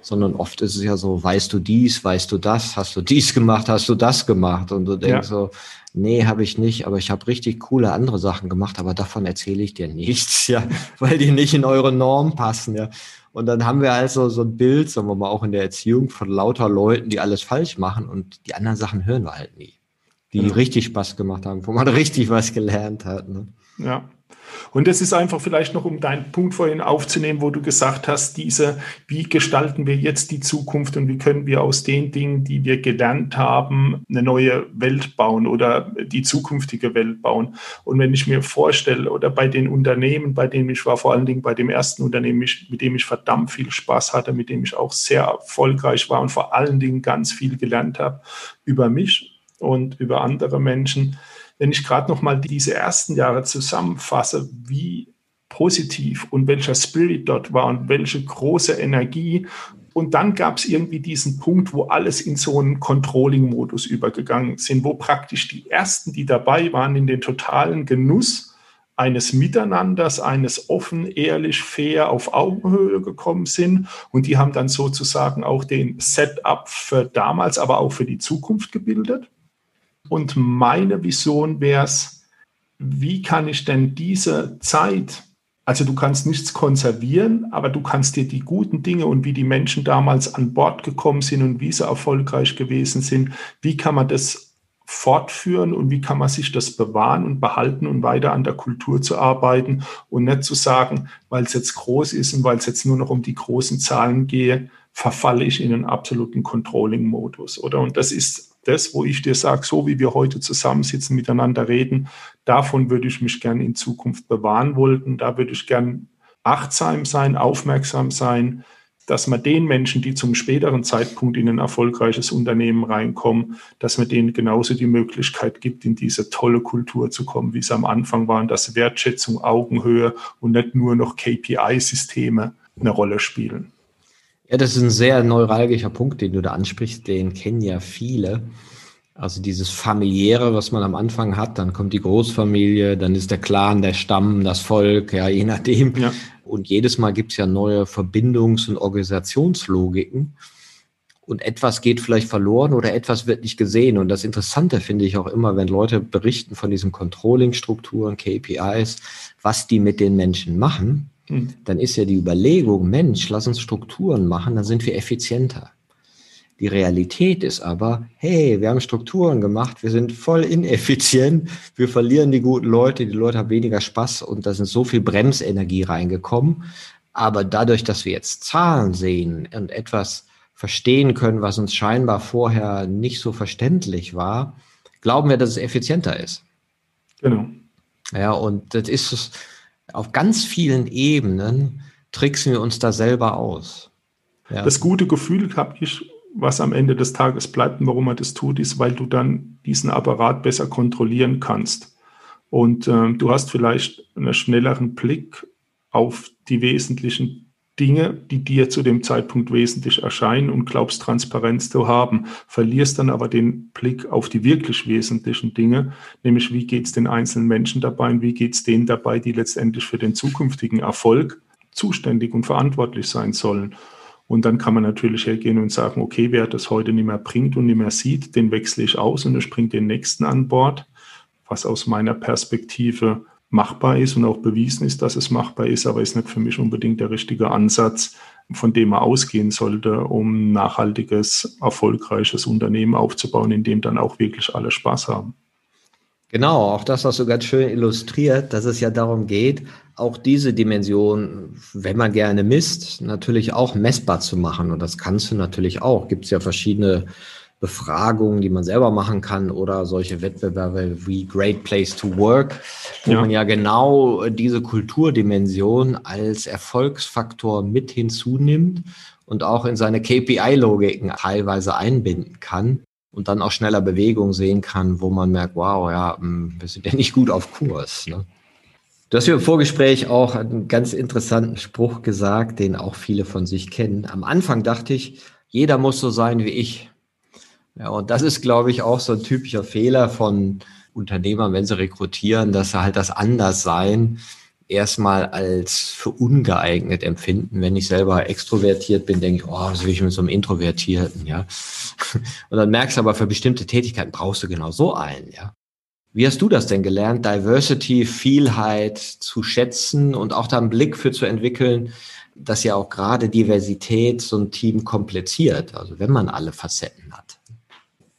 sondern oft ist es ja so, weißt du dies, weißt du das, hast du dies gemacht, hast du das gemacht und du denkst ja. so, nee, habe ich nicht, aber ich habe richtig coole andere Sachen gemacht, aber davon erzähle ich dir nichts, ja, weil die nicht in eure Norm passen, ja. Und dann haben wir also so ein Bild, sagen wir mal auch in der Erziehung von lauter Leuten, die alles falsch machen und die anderen Sachen hören wir halt nie die ja. richtig Spaß gemacht haben, wo man richtig was gelernt hat. Ne? Ja. Und das ist einfach vielleicht noch, um deinen Punkt vorhin aufzunehmen, wo du gesagt hast, diese, wie gestalten wir jetzt die Zukunft und wie können wir aus den Dingen, die wir gelernt haben, eine neue Welt bauen oder die zukünftige Welt bauen. Und wenn ich mir vorstelle, oder bei den Unternehmen, bei denen ich war, vor allen Dingen bei dem ersten Unternehmen, mit dem ich verdammt viel Spaß hatte, mit dem ich auch sehr erfolgreich war und vor allen Dingen ganz viel gelernt habe über mich und über andere Menschen. Wenn ich gerade noch mal diese ersten Jahre zusammenfasse, wie positiv und welcher Spirit dort war und welche große Energie. Und dann gab es irgendwie diesen Punkt, wo alles in so einen Controlling-Modus übergegangen sind, wo praktisch die ersten, die dabei waren, in den totalen Genuss eines Miteinanders, eines offen, ehrlich, fair, auf Augenhöhe gekommen sind. Und die haben dann sozusagen auch den Setup für damals, aber auch für die Zukunft gebildet. Und meine Vision wäre es, wie kann ich denn diese Zeit, also du kannst nichts konservieren, aber du kannst dir die guten Dinge und wie die Menschen damals an Bord gekommen sind und wie sie erfolgreich gewesen sind, wie kann man das fortführen und wie kann man sich das bewahren und behalten und weiter an der Kultur zu arbeiten und nicht zu sagen, weil es jetzt groß ist und weil es jetzt nur noch um die großen Zahlen gehe, verfalle ich in einen absoluten Controlling-Modus, oder? Und das ist das, wo ich dir sage, so wie wir heute zusammensitzen, miteinander reden, davon würde ich mich gern in Zukunft bewahren wollen. Da würde ich gern achtsam sein, aufmerksam sein, dass man den Menschen, die zum späteren Zeitpunkt in ein erfolgreiches Unternehmen reinkommen, dass man denen genauso die Möglichkeit gibt, in diese tolle Kultur zu kommen, wie es am Anfang war, dass Wertschätzung, Augenhöhe und nicht nur noch KPI-Systeme eine Rolle spielen. Ja, das ist ein sehr neuralgischer Punkt, den du da ansprichst. Den kennen ja viele. Also dieses familiäre, was man am Anfang hat, dann kommt die Großfamilie, dann ist der Clan, der Stamm, das Volk, ja, je nachdem. Ja. Und jedes Mal gibt's ja neue Verbindungs- und Organisationslogiken. Und etwas geht vielleicht verloren oder etwas wird nicht gesehen. Und das Interessante finde ich auch immer, wenn Leute berichten von diesen Controlling-Strukturen, KPIs, was die mit den Menschen machen hm. dann ist ja die Überlegung, Mensch, lass uns Strukturen machen, dann sind wir effizienter. Die Realität ist aber, hey, wir haben Strukturen gemacht, wir sind voll ineffizient, wir verlieren die guten Leute, die Leute haben weniger Spaß und da sind so viel Bremsenergie reingekommen. Aber dadurch, dass wir jetzt Zahlen sehen und etwas verstehen können, was uns scheinbar vorher nicht so verständlich war, glauben wir, dass es effizienter ist. Genau. Ja, und das ist es auf ganz vielen Ebenen tricksen wir uns da selber aus. Ja. Das gute Gefühl habe ich, was am Ende des Tages bleibt und warum man das tut, ist, weil du dann diesen Apparat besser kontrollieren kannst. Und äh, du hast vielleicht einen schnelleren Blick auf die wesentlichen Dinge, die dir zu dem Zeitpunkt wesentlich erscheinen und glaubst, Transparenz zu haben, verlierst dann aber den Blick auf die wirklich wesentlichen Dinge, nämlich wie geht es den einzelnen Menschen dabei und wie geht es denen dabei, die letztendlich für den zukünftigen Erfolg zuständig und verantwortlich sein sollen. Und dann kann man natürlich hergehen und sagen, okay, wer das heute nicht mehr bringt und nicht mehr sieht, den wechsle ich aus und ich bringe den nächsten an Bord, was aus meiner Perspektive machbar ist und auch bewiesen ist, dass es machbar ist, aber ist nicht für mich unbedingt der richtige Ansatz, von dem man ausgehen sollte, um nachhaltiges, erfolgreiches Unternehmen aufzubauen, in dem dann auch wirklich alle Spaß haben. Genau, auch das hast du ganz schön illustriert, dass es ja darum geht, auch diese Dimension, wenn man gerne misst, natürlich auch messbar zu machen. Und das kannst du natürlich auch. Gibt es ja verschiedene Befragungen, die man selber machen kann oder solche Wettbewerbe wie Great Place to Work, wo ja. man ja genau diese Kulturdimension als Erfolgsfaktor mit hinzunimmt und auch in seine KPI-Logiken teilweise einbinden kann und dann auch schneller Bewegung sehen kann, wo man merkt, wow, ja, hm, wir sind ja nicht gut auf Kurs. Ne? Du hast mir im Vorgespräch auch einen ganz interessanten Spruch gesagt, den auch viele von sich kennen. Am Anfang dachte ich, jeder muss so sein wie ich. Ja, und das ist, glaube ich, auch so ein typischer Fehler von Unternehmern, wenn sie rekrutieren, dass sie halt das Anderssein erstmal als für ungeeignet empfinden. Wenn ich selber extrovertiert bin, denke ich, oh, was will ich mit so einem Introvertierten, ja. Und dann merkst du aber, für bestimmte Tätigkeiten brauchst du genau so einen, ja. Wie hast du das denn gelernt, Diversity, Vielheit zu schätzen und auch da einen Blick für zu entwickeln, dass ja auch gerade Diversität so ein Team kompliziert, also wenn man alle Facetten hat?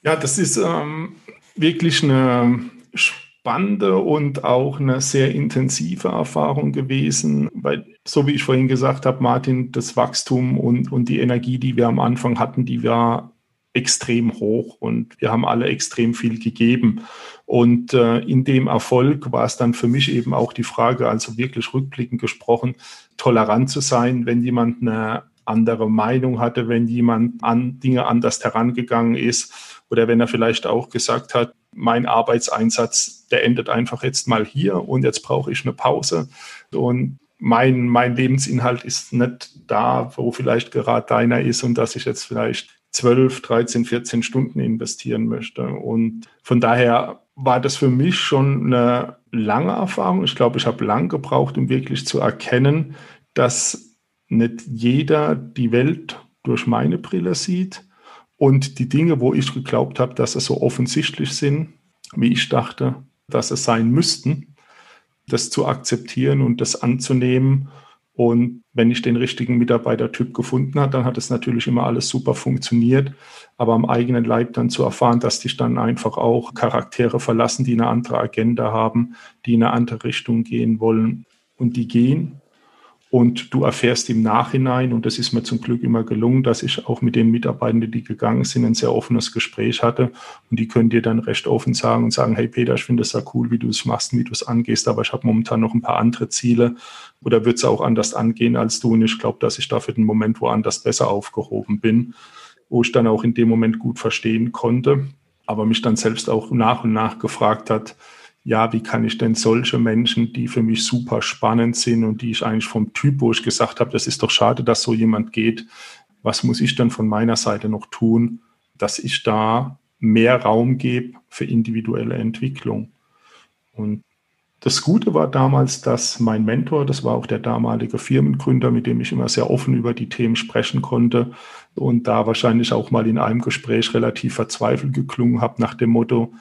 Ja, das ist ähm, wirklich eine spannende und auch eine sehr intensive Erfahrung gewesen, weil, so wie ich vorhin gesagt habe, Martin, das Wachstum und, und die Energie, die wir am Anfang hatten, die war extrem hoch und wir haben alle extrem viel gegeben. Und äh, in dem Erfolg war es dann für mich eben auch die Frage, also wirklich rückblickend gesprochen, tolerant zu sein, wenn jemand eine andere Meinung hatte, wenn jemand an Dinge anders herangegangen ist oder wenn er vielleicht auch gesagt hat, mein Arbeitseinsatz, der endet einfach jetzt mal hier und jetzt brauche ich eine Pause. Und mein, mein Lebensinhalt ist nicht da, wo vielleicht gerade deiner ist und dass ich jetzt vielleicht 12, 13, 14 Stunden investieren möchte. Und von daher war das für mich schon eine lange Erfahrung. Ich glaube, ich habe lang gebraucht, um wirklich zu erkennen, dass nicht jeder die Welt durch meine Brille sieht und die Dinge, wo ich geglaubt habe, dass es so offensichtlich sind, wie ich dachte, dass es sein müssten, das zu akzeptieren und das anzunehmen. Und wenn ich den richtigen Mitarbeitertyp gefunden habe, dann hat es natürlich immer alles super funktioniert. Aber am eigenen Leib dann zu erfahren, dass dich dann einfach auch Charaktere verlassen, die eine andere Agenda haben, die in eine andere Richtung gehen wollen und die gehen und du erfährst im Nachhinein, und das ist mir zum Glück immer gelungen, dass ich auch mit den Mitarbeitenden, die gegangen sind, ein sehr offenes Gespräch hatte. Und die können dir dann recht offen sagen und sagen, hey Peter, ich finde es ja cool, wie du es machst wie du es angehst, aber ich habe momentan noch ein paar andere Ziele oder wird es auch anders angehen als du. Und ich glaube, dass ich da für den Moment woanders besser aufgehoben bin, wo ich dann auch in dem Moment gut verstehen konnte, aber mich dann selbst auch nach und nach gefragt hat, ja, wie kann ich denn solche Menschen, die für mich super spannend sind und die ich eigentlich vom Typ, wo ich gesagt habe, das ist doch schade, dass so jemand geht, was muss ich dann von meiner Seite noch tun, dass ich da mehr Raum gebe für individuelle Entwicklung. Und das Gute war damals, dass mein Mentor, das war auch der damalige Firmengründer, mit dem ich immer sehr offen über die Themen sprechen konnte und da wahrscheinlich auch mal in einem Gespräch relativ verzweifelt geklungen habe nach dem Motto,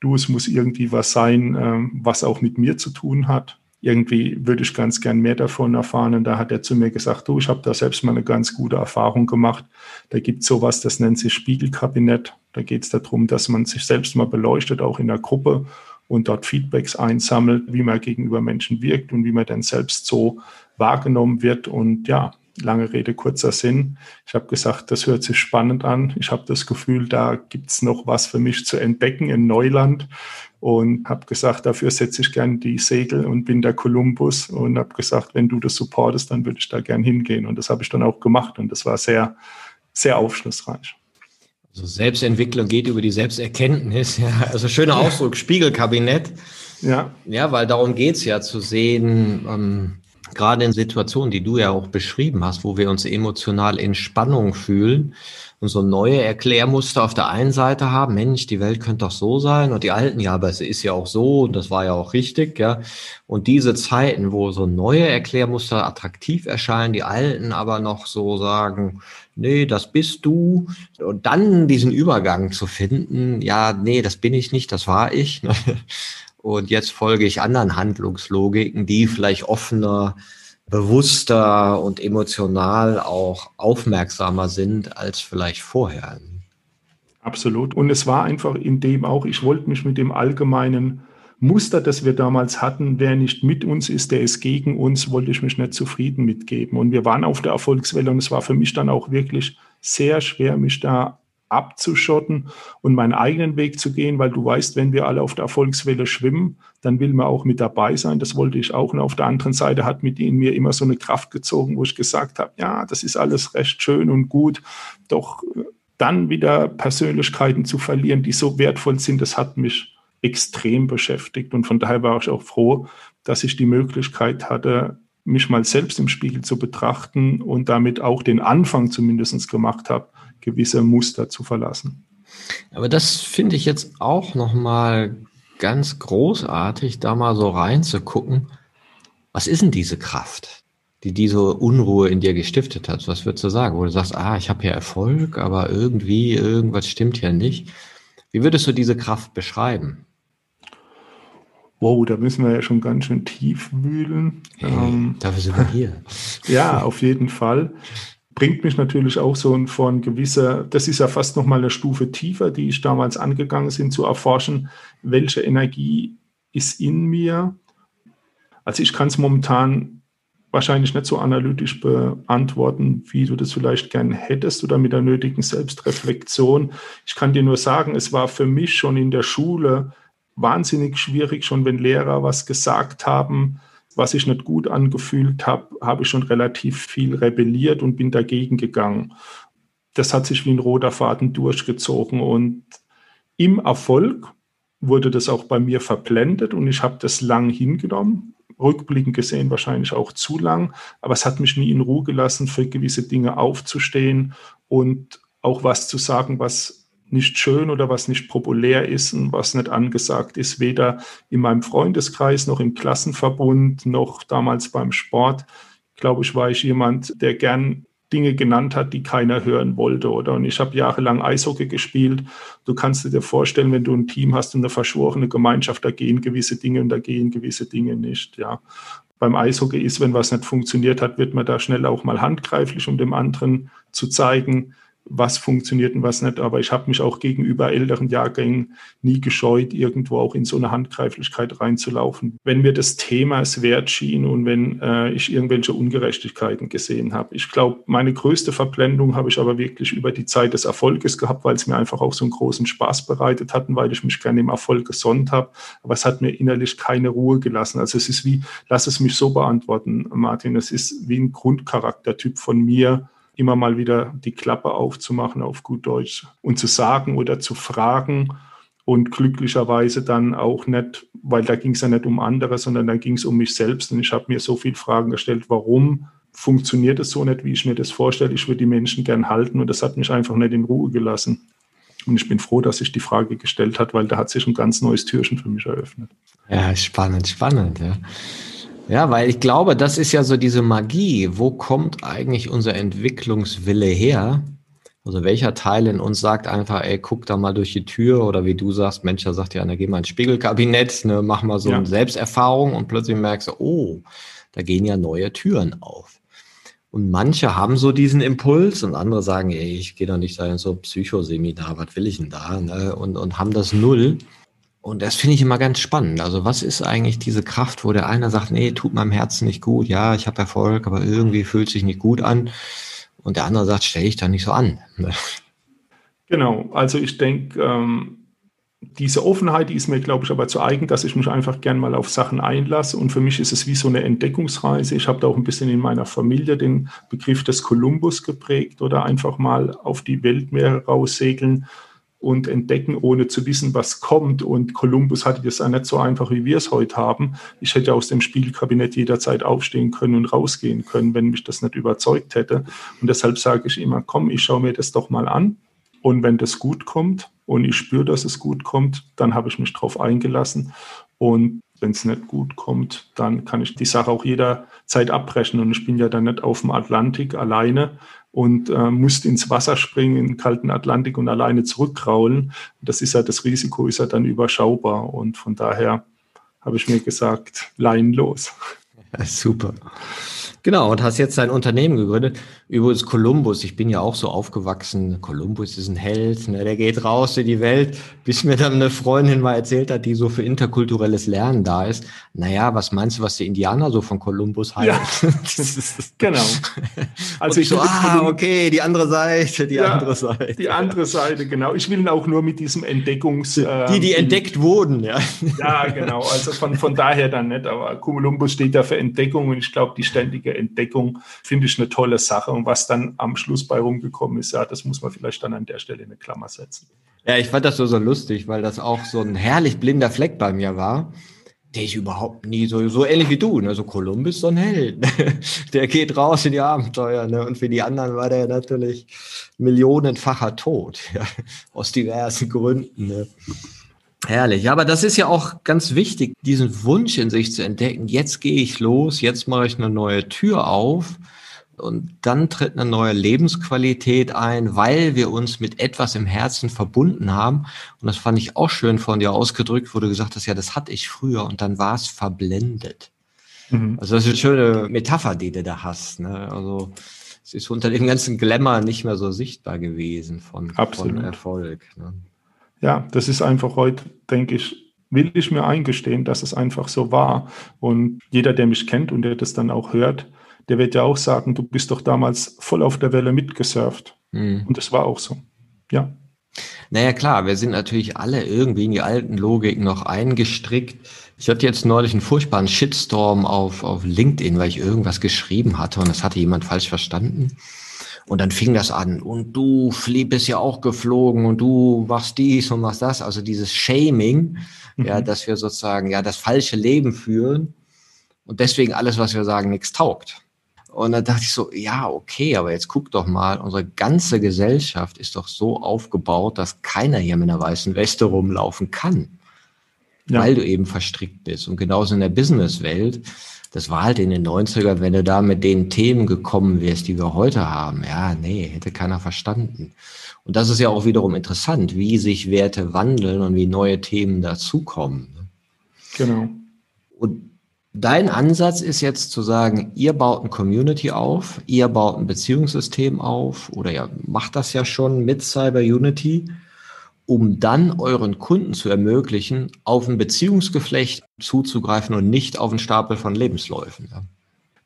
du, es muss irgendwie was sein, ähm, was auch mit mir zu tun hat. Irgendwie würde ich ganz gern mehr davon erfahren. Und da hat er zu mir gesagt, du, ich habe da selbst mal eine ganz gute Erfahrung gemacht. Da gibt es sowas, das nennt sich Spiegelkabinett. Da geht es darum, dass man sich selbst mal beleuchtet, auch in der Gruppe und dort Feedbacks einsammelt, wie man gegenüber Menschen wirkt und wie man dann selbst so wahrgenommen wird. Und ja, lange Rede, kurzer Sinn. Ich habe gesagt, das hört sich spannend an. Ich habe das Gefühl, da gibt es noch was für mich zu entdecken in Neuland und habe gesagt, dafür setze ich gern die Segel und bin der Kolumbus und habe gesagt, wenn du das supportest, dann würde ich da gern hingehen. Und das habe ich dann auch gemacht und das war sehr, sehr aufschlussreich. Also Selbstentwicklung geht über die Selbsterkenntnis. Ja. Also schöner Ausdruck, Spiegelkabinett. Ja. Ja, weil darum geht es ja zu sehen, ähm, gerade in Situationen, die du ja auch beschrieben hast, wo wir uns emotional in Spannung fühlen und so neue Erklärmuster auf der einen Seite haben, Mensch, die Welt könnte doch so sein und die alten, ja, aber es ist ja auch so und das war ja auch richtig, ja. Und diese Zeiten, wo so neue Erklärmuster attraktiv erscheinen, die alten aber noch so sagen, nee, das bist du und dann diesen Übergang zu finden, ja, nee, das bin ich nicht, das war ich. Und jetzt folge ich anderen Handlungslogiken, die vielleicht offener, bewusster und emotional auch aufmerksamer sind als vielleicht vorher. Absolut. Und es war einfach in dem auch, ich wollte mich mit dem allgemeinen Muster, das wir damals hatten, wer nicht mit uns ist, der ist gegen uns, wollte ich mich nicht zufrieden mitgeben. Und wir waren auf der Erfolgswelle und es war für mich dann auch wirklich sehr schwer, mich da abzuschotten und meinen eigenen Weg zu gehen, weil du weißt, wenn wir alle auf der Erfolgswelle schwimmen, dann will man auch mit dabei sein. Das wollte ich auch. Und auf der anderen Seite hat mit ihnen mir immer so eine Kraft gezogen, wo ich gesagt habe, ja, das ist alles recht schön und gut, doch äh, dann wieder Persönlichkeiten zu verlieren, die so wertvoll sind, das hat mich extrem beschäftigt. Und von daher war ich auch froh, dass ich die Möglichkeit hatte, mich mal selbst im Spiegel zu betrachten und damit auch den Anfang zumindest gemacht habe, gewisse Muster zu verlassen. Aber das finde ich jetzt auch nochmal ganz großartig, da mal so reinzugucken. Was ist denn diese Kraft, die diese Unruhe in dir gestiftet hat? Was würdest du sagen? Wo du sagst, ah, ich habe ja Erfolg, aber irgendwie, irgendwas stimmt ja nicht. Wie würdest du diese Kraft beschreiben? Wow, da müssen wir ja schon ganz schön tief wühlen. Hey, ähm, dafür sind wir hier. ja, auf jeden Fall bringt mich natürlich auch so von gewisser, das ist ja fast noch mal eine Stufe tiefer, die ich damals angegangen bin, zu erforschen, welche Energie ist in mir. Also ich kann es momentan wahrscheinlich nicht so analytisch beantworten, wie du das vielleicht gern hättest oder mit der nötigen Selbstreflexion. Ich kann dir nur sagen, es war für mich schon in der Schule wahnsinnig schwierig, schon wenn Lehrer was gesagt haben, was ich nicht gut angefühlt habe, habe ich schon relativ viel rebelliert und bin dagegen gegangen. Das hat sich wie ein roter Faden durchgezogen und im Erfolg wurde das auch bei mir verblendet und ich habe das lang hingenommen. Rückblickend gesehen wahrscheinlich auch zu lang, aber es hat mich nie in Ruhe gelassen, für gewisse Dinge aufzustehen und auch was zu sagen, was nicht schön oder was nicht populär ist und was nicht angesagt ist, weder in meinem Freundeskreis noch im Klassenverbund noch damals beim Sport. Glaube ich, war ich jemand, der gern Dinge genannt hat, die keiner hören wollte, oder? Und ich habe jahrelang Eishockey gespielt. Du kannst dir vorstellen, wenn du ein Team hast und eine verschworene Gemeinschaft, da gehen gewisse Dinge und da gehen gewisse Dinge nicht, ja. Beim Eishockey ist, wenn was nicht funktioniert hat, wird man da schnell auch mal handgreiflich, um dem anderen zu zeigen, was funktioniert und was nicht. Aber ich habe mich auch gegenüber älteren Jahrgängen nie gescheut, irgendwo auch in so eine Handgreiflichkeit reinzulaufen. Wenn mir das Thema es wert schien und wenn äh, ich irgendwelche Ungerechtigkeiten gesehen habe. Ich glaube, meine größte Verblendung habe ich aber wirklich über die Zeit des Erfolges gehabt, weil es mir einfach auch so einen großen Spaß bereitet hat und weil ich mich gerne im Erfolg gesonnt habe. Aber es hat mir innerlich keine Ruhe gelassen. Also es ist wie, lass es mich so beantworten, Martin, es ist wie ein Grundcharaktertyp von mir, immer mal wieder die Klappe aufzumachen auf gut Deutsch und zu sagen oder zu fragen und glücklicherweise dann auch nicht, weil da ging es ja nicht um andere, sondern da ging es um mich selbst und ich habe mir so viele Fragen gestellt, warum funktioniert es so nicht, wie ich mir das vorstelle. Ich würde die Menschen gern halten und das hat mich einfach nicht in Ruhe gelassen. Und ich bin froh, dass sich die Frage gestellt hat, weil da hat sich ein ganz neues Türchen für mich eröffnet. Ja, spannend, spannend. Ja. Ja, weil ich glaube, das ist ja so diese Magie. Wo kommt eigentlich unser Entwicklungswille her? Also welcher Teil in uns sagt einfach, ey, guck da mal durch die Tür oder wie du sagst, Mensch, da sagt ja, na, geh mal ins Spiegelkabinett, ne, mach mal so ja. eine Selbsterfahrung und plötzlich merkst du, oh, da gehen ja neue Türen auf. Und manche haben so diesen Impuls und andere sagen, ey, ich gehe doch nicht da in so ein Psychoseminar, was will ich denn da? Ne? Und, und haben das null. Und das finde ich immer ganz spannend. Also was ist eigentlich diese Kraft, wo der eine sagt, nee, tut meinem Herzen nicht gut, ja, ich habe Erfolg, aber irgendwie fühlt sich nicht gut an. Und der andere sagt, stell ich da nicht so an. Genau, also ich denke, ähm, diese Offenheit, die ist mir, glaube ich, aber zu eigen, dass ich mich einfach gern mal auf Sachen einlasse. Und für mich ist es wie so eine Entdeckungsreise. Ich habe da auch ein bisschen in meiner Familie den Begriff des Kolumbus geprägt oder einfach mal auf die Weltmeere raussegeln und entdecken, ohne zu wissen, was kommt. Und Kolumbus hatte das auch nicht so einfach, wie wir es heute haben. Ich hätte aus dem Spielkabinett jederzeit aufstehen können und rausgehen können, wenn mich das nicht überzeugt hätte. Und deshalb sage ich immer, komm, ich schaue mir das doch mal an. Und wenn das gut kommt und ich spüre, dass es gut kommt, dann habe ich mich darauf eingelassen. Und wenn es nicht gut kommt, dann kann ich die Sache auch jederzeit abbrechen. Und ich bin ja dann nicht auf dem Atlantik alleine, und äh, musst ins Wasser springen, in den kalten Atlantik und alleine zurückkraulen. Das ist ja das Risiko, ist ja dann überschaubar. Und von daher habe ich mir gesagt, Leinen los. Super. Genau, und hast jetzt dein Unternehmen gegründet. Übrigens Kolumbus, ich bin ja auch so aufgewachsen. Kolumbus ist ein Held, ne, der geht raus in die Welt, bis mir dann eine Freundin mal erzählt hat, die so für interkulturelles Lernen da ist. Naja, was meinst du, was die Indianer so von Kolumbus halten? Ja, genau. Also ich so, ah, okay, die andere Seite, die ja, andere Seite. Die andere Seite, genau. Ich will auch nur mit diesem Entdeckungs... Die, die ähm, entdeckt wurden, ja. Ja, genau. Also von, von daher dann nicht. Aber Kolumbus steht da für Entdeckung und ich glaube, die ständige Entdeckung finde ich eine tolle Sache. Und was dann am Schluss bei rumgekommen ist, ja, das muss man vielleicht dann an der Stelle in eine Klammer setzen. Ja, ich fand das so, so lustig, weil das auch so ein herrlich blinder Fleck bei mir war, der ich überhaupt nie so, so ähnlich wie du, ne? so Kolumbus, so ein Held. der geht raus in die Abenteuer, ne? Und für die anderen war der natürlich millionenfacher Tod, ja? aus diversen Gründen, ne? Herrlich. Ja, aber das ist ja auch ganz wichtig, diesen Wunsch in sich zu entdecken. Jetzt gehe ich los, jetzt mache ich eine neue Tür auf und dann tritt eine neue Lebensqualität ein, weil wir uns mit etwas im Herzen verbunden haben. Und das fand ich auch schön von dir ausgedrückt, wo du gesagt hast, ja, das hatte ich früher und dann war es verblendet. Mhm. Also das ist eine schöne Metapher, die du da hast. Ne? Also es ist unter dem ganzen Glamour nicht mehr so sichtbar gewesen von, von Erfolg. Ne? ja, das ist einfach heute, denke ich, will ich mir eingestehen, dass es einfach so war. Und jeder, der mich kennt und der das dann auch hört, der wird ja auch sagen, du bist doch damals voll auf der Welle mitgesurft. Mhm. Und das war auch so. Ja. Naja, klar, wir sind natürlich alle irgendwie in die alten Logiken noch eingestrickt. Ich hatte jetzt neulich einen furchtbaren Shitstorm auf, auf LinkedIn, weil ich irgendwas geschrieben hatte und das hatte jemand falsch verstanden. Und dann fing das an. Und du bist ja auch geflogen und du machst dies und machst das. Also dieses Shaming, mhm. ja, dass wir sozusagen ja das falsche Leben führen und deswegen alles, was wir sagen, nichts taugt. Und dann dachte ich so, ja, okay, aber jetzt guck doch mal, unsere ganze Gesellschaft ist doch so aufgebaut, dass keiner hier mit einer weißen Weste rumlaufen kann. Ja. Weil du eben verstrickt bist. Und genauso in der Businesswelt das war halt in den 90ern, wenn du da mit den Themen gekommen wärst, die wir heute haben. Ja, nee, hätte keiner verstanden. Und das ist ja auch wiederum interessant, wie sich Werte wandeln und wie neue Themen dazukommen. Genau. Und dein Ansatz ist jetzt zu sagen, ihr baut ein Community auf, ihr baut ein Beziehungssystem auf oder ja, macht das ja schon mit Cyber Unity um dann euren Kunden zu ermöglichen, auf ein Beziehungsgeflecht zuzugreifen und nicht auf einen Stapel von Lebensläufen.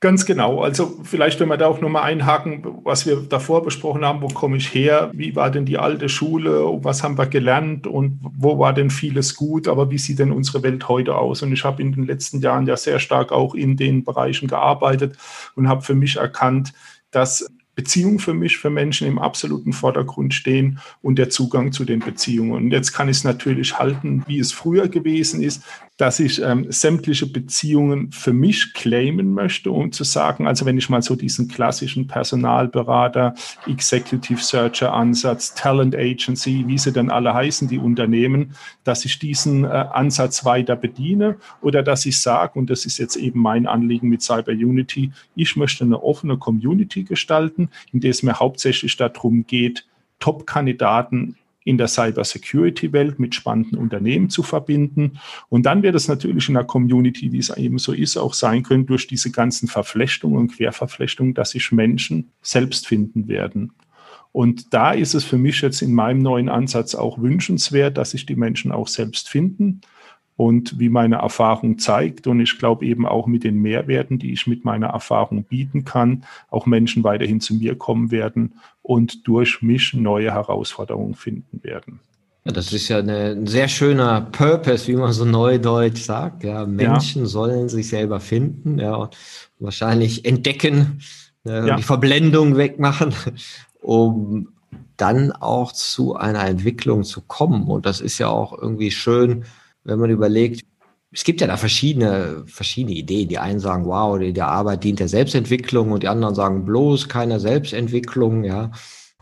Ganz genau. Also vielleicht, wenn wir da auch nochmal einhaken, was wir davor besprochen haben, wo komme ich her, wie war denn die alte Schule, was haben wir gelernt und wo war denn vieles gut, aber wie sieht denn unsere Welt heute aus? Und ich habe in den letzten Jahren ja sehr stark auch in den Bereichen gearbeitet und habe für mich erkannt, dass Beziehungen für mich, für Menschen im absoluten Vordergrund stehen und der Zugang zu den Beziehungen. Und jetzt kann ich es natürlich halten, wie es früher gewesen ist, dass ich ähm, sämtliche Beziehungen für mich claimen möchte, um zu sagen, also wenn ich mal so diesen klassischen Personalberater, Executive Searcher Ansatz, Talent Agency, wie sie denn alle heißen, die Unternehmen, dass ich diesen äh, Ansatz weiter bediene oder dass ich sage, und das ist jetzt eben mein Anliegen mit Cyber Unity, ich möchte eine offene Community gestalten, in der es mir hauptsächlich darum geht, Top-Kandidaten in der Cybersecurity-Welt mit spannenden Unternehmen zu verbinden. Und dann wird es natürlich in der Community, wie es eben so ist, auch sein können, durch diese ganzen Verflechtungen und Querverflechtungen, dass sich Menschen selbst finden werden. Und da ist es für mich jetzt in meinem neuen Ansatz auch wünschenswert, dass sich die Menschen auch selbst finden und wie meine Erfahrung zeigt. Und ich glaube eben auch mit den Mehrwerten, die ich mit meiner Erfahrung bieten kann, auch Menschen weiterhin zu mir kommen werden und durch mich neue Herausforderungen finden werden. Ja, das ist ja eine, ein sehr schöner Purpose, wie man so neudeutsch sagt. Ja, Menschen ja. sollen sich selber finden, ja, und wahrscheinlich entdecken, äh, ja. die Verblendung wegmachen, um dann auch zu einer Entwicklung zu kommen. Und das ist ja auch irgendwie schön, wenn man überlegt, es gibt ja da verschiedene, verschiedene Ideen. Die einen sagen, wow, die, Arbeit dient der Selbstentwicklung und die anderen sagen bloß keine Selbstentwicklung, ja.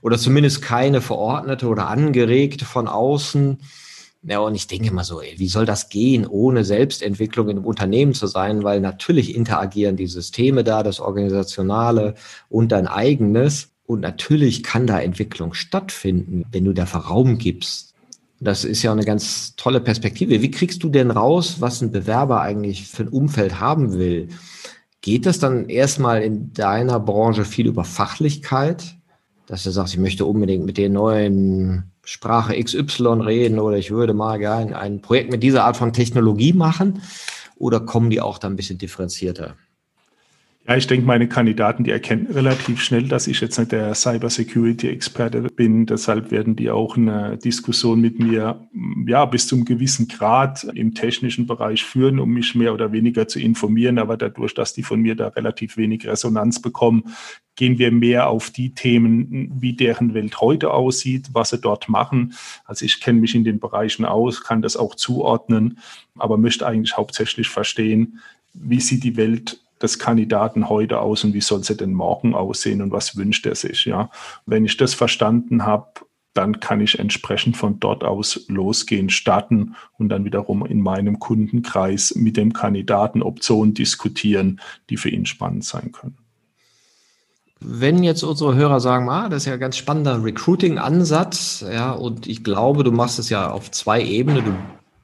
Oder zumindest keine verordnete oder angeregte von außen. Ja, und ich denke immer so, ey, wie soll das gehen, ohne Selbstentwicklung in einem Unternehmen zu sein? Weil natürlich interagieren die Systeme da, das Organisationale und dein eigenes. Und natürlich kann da Entwicklung stattfinden, wenn du dafür Raum gibst. Das ist ja eine ganz tolle Perspektive. Wie kriegst du denn raus, was ein Bewerber eigentlich für ein Umfeld haben will? Geht das dann erstmal in deiner Branche viel über Fachlichkeit? Dass du sagst, ich möchte unbedingt mit der neuen Sprache XY reden oder ich würde mal gerne ein Projekt mit dieser Art von Technologie machen? Oder kommen die auch da ein bisschen differenzierter? Ja, ich denke, meine Kandidaten, die erkennen relativ schnell, dass ich jetzt nicht der Cybersecurity-Experte bin. Deshalb werden die auch eine Diskussion mit mir, ja, bis zum gewissen Grad im technischen Bereich führen, um mich mehr oder weniger zu informieren. Aber dadurch, dass die von mir da relativ wenig Resonanz bekommen, gehen wir mehr auf die Themen, wie deren Welt heute aussieht, was sie dort machen. Also ich kenne mich in den Bereichen aus, kann das auch zuordnen, aber möchte eigentlich hauptsächlich verstehen, wie sieht die Welt des Kandidaten heute aus und wie soll sie denn morgen aussehen und was wünscht er sich. Ja, wenn ich das verstanden habe, dann kann ich entsprechend von dort aus losgehen, starten und dann wiederum in meinem Kundenkreis mit dem Kandidaten Optionen diskutieren, die für ihn spannend sein können. Wenn jetzt unsere Hörer sagen, ah, das ist ja ein ganz spannender Recruiting-Ansatz, ja, und ich glaube, du machst es ja auf zwei Ebenen. Du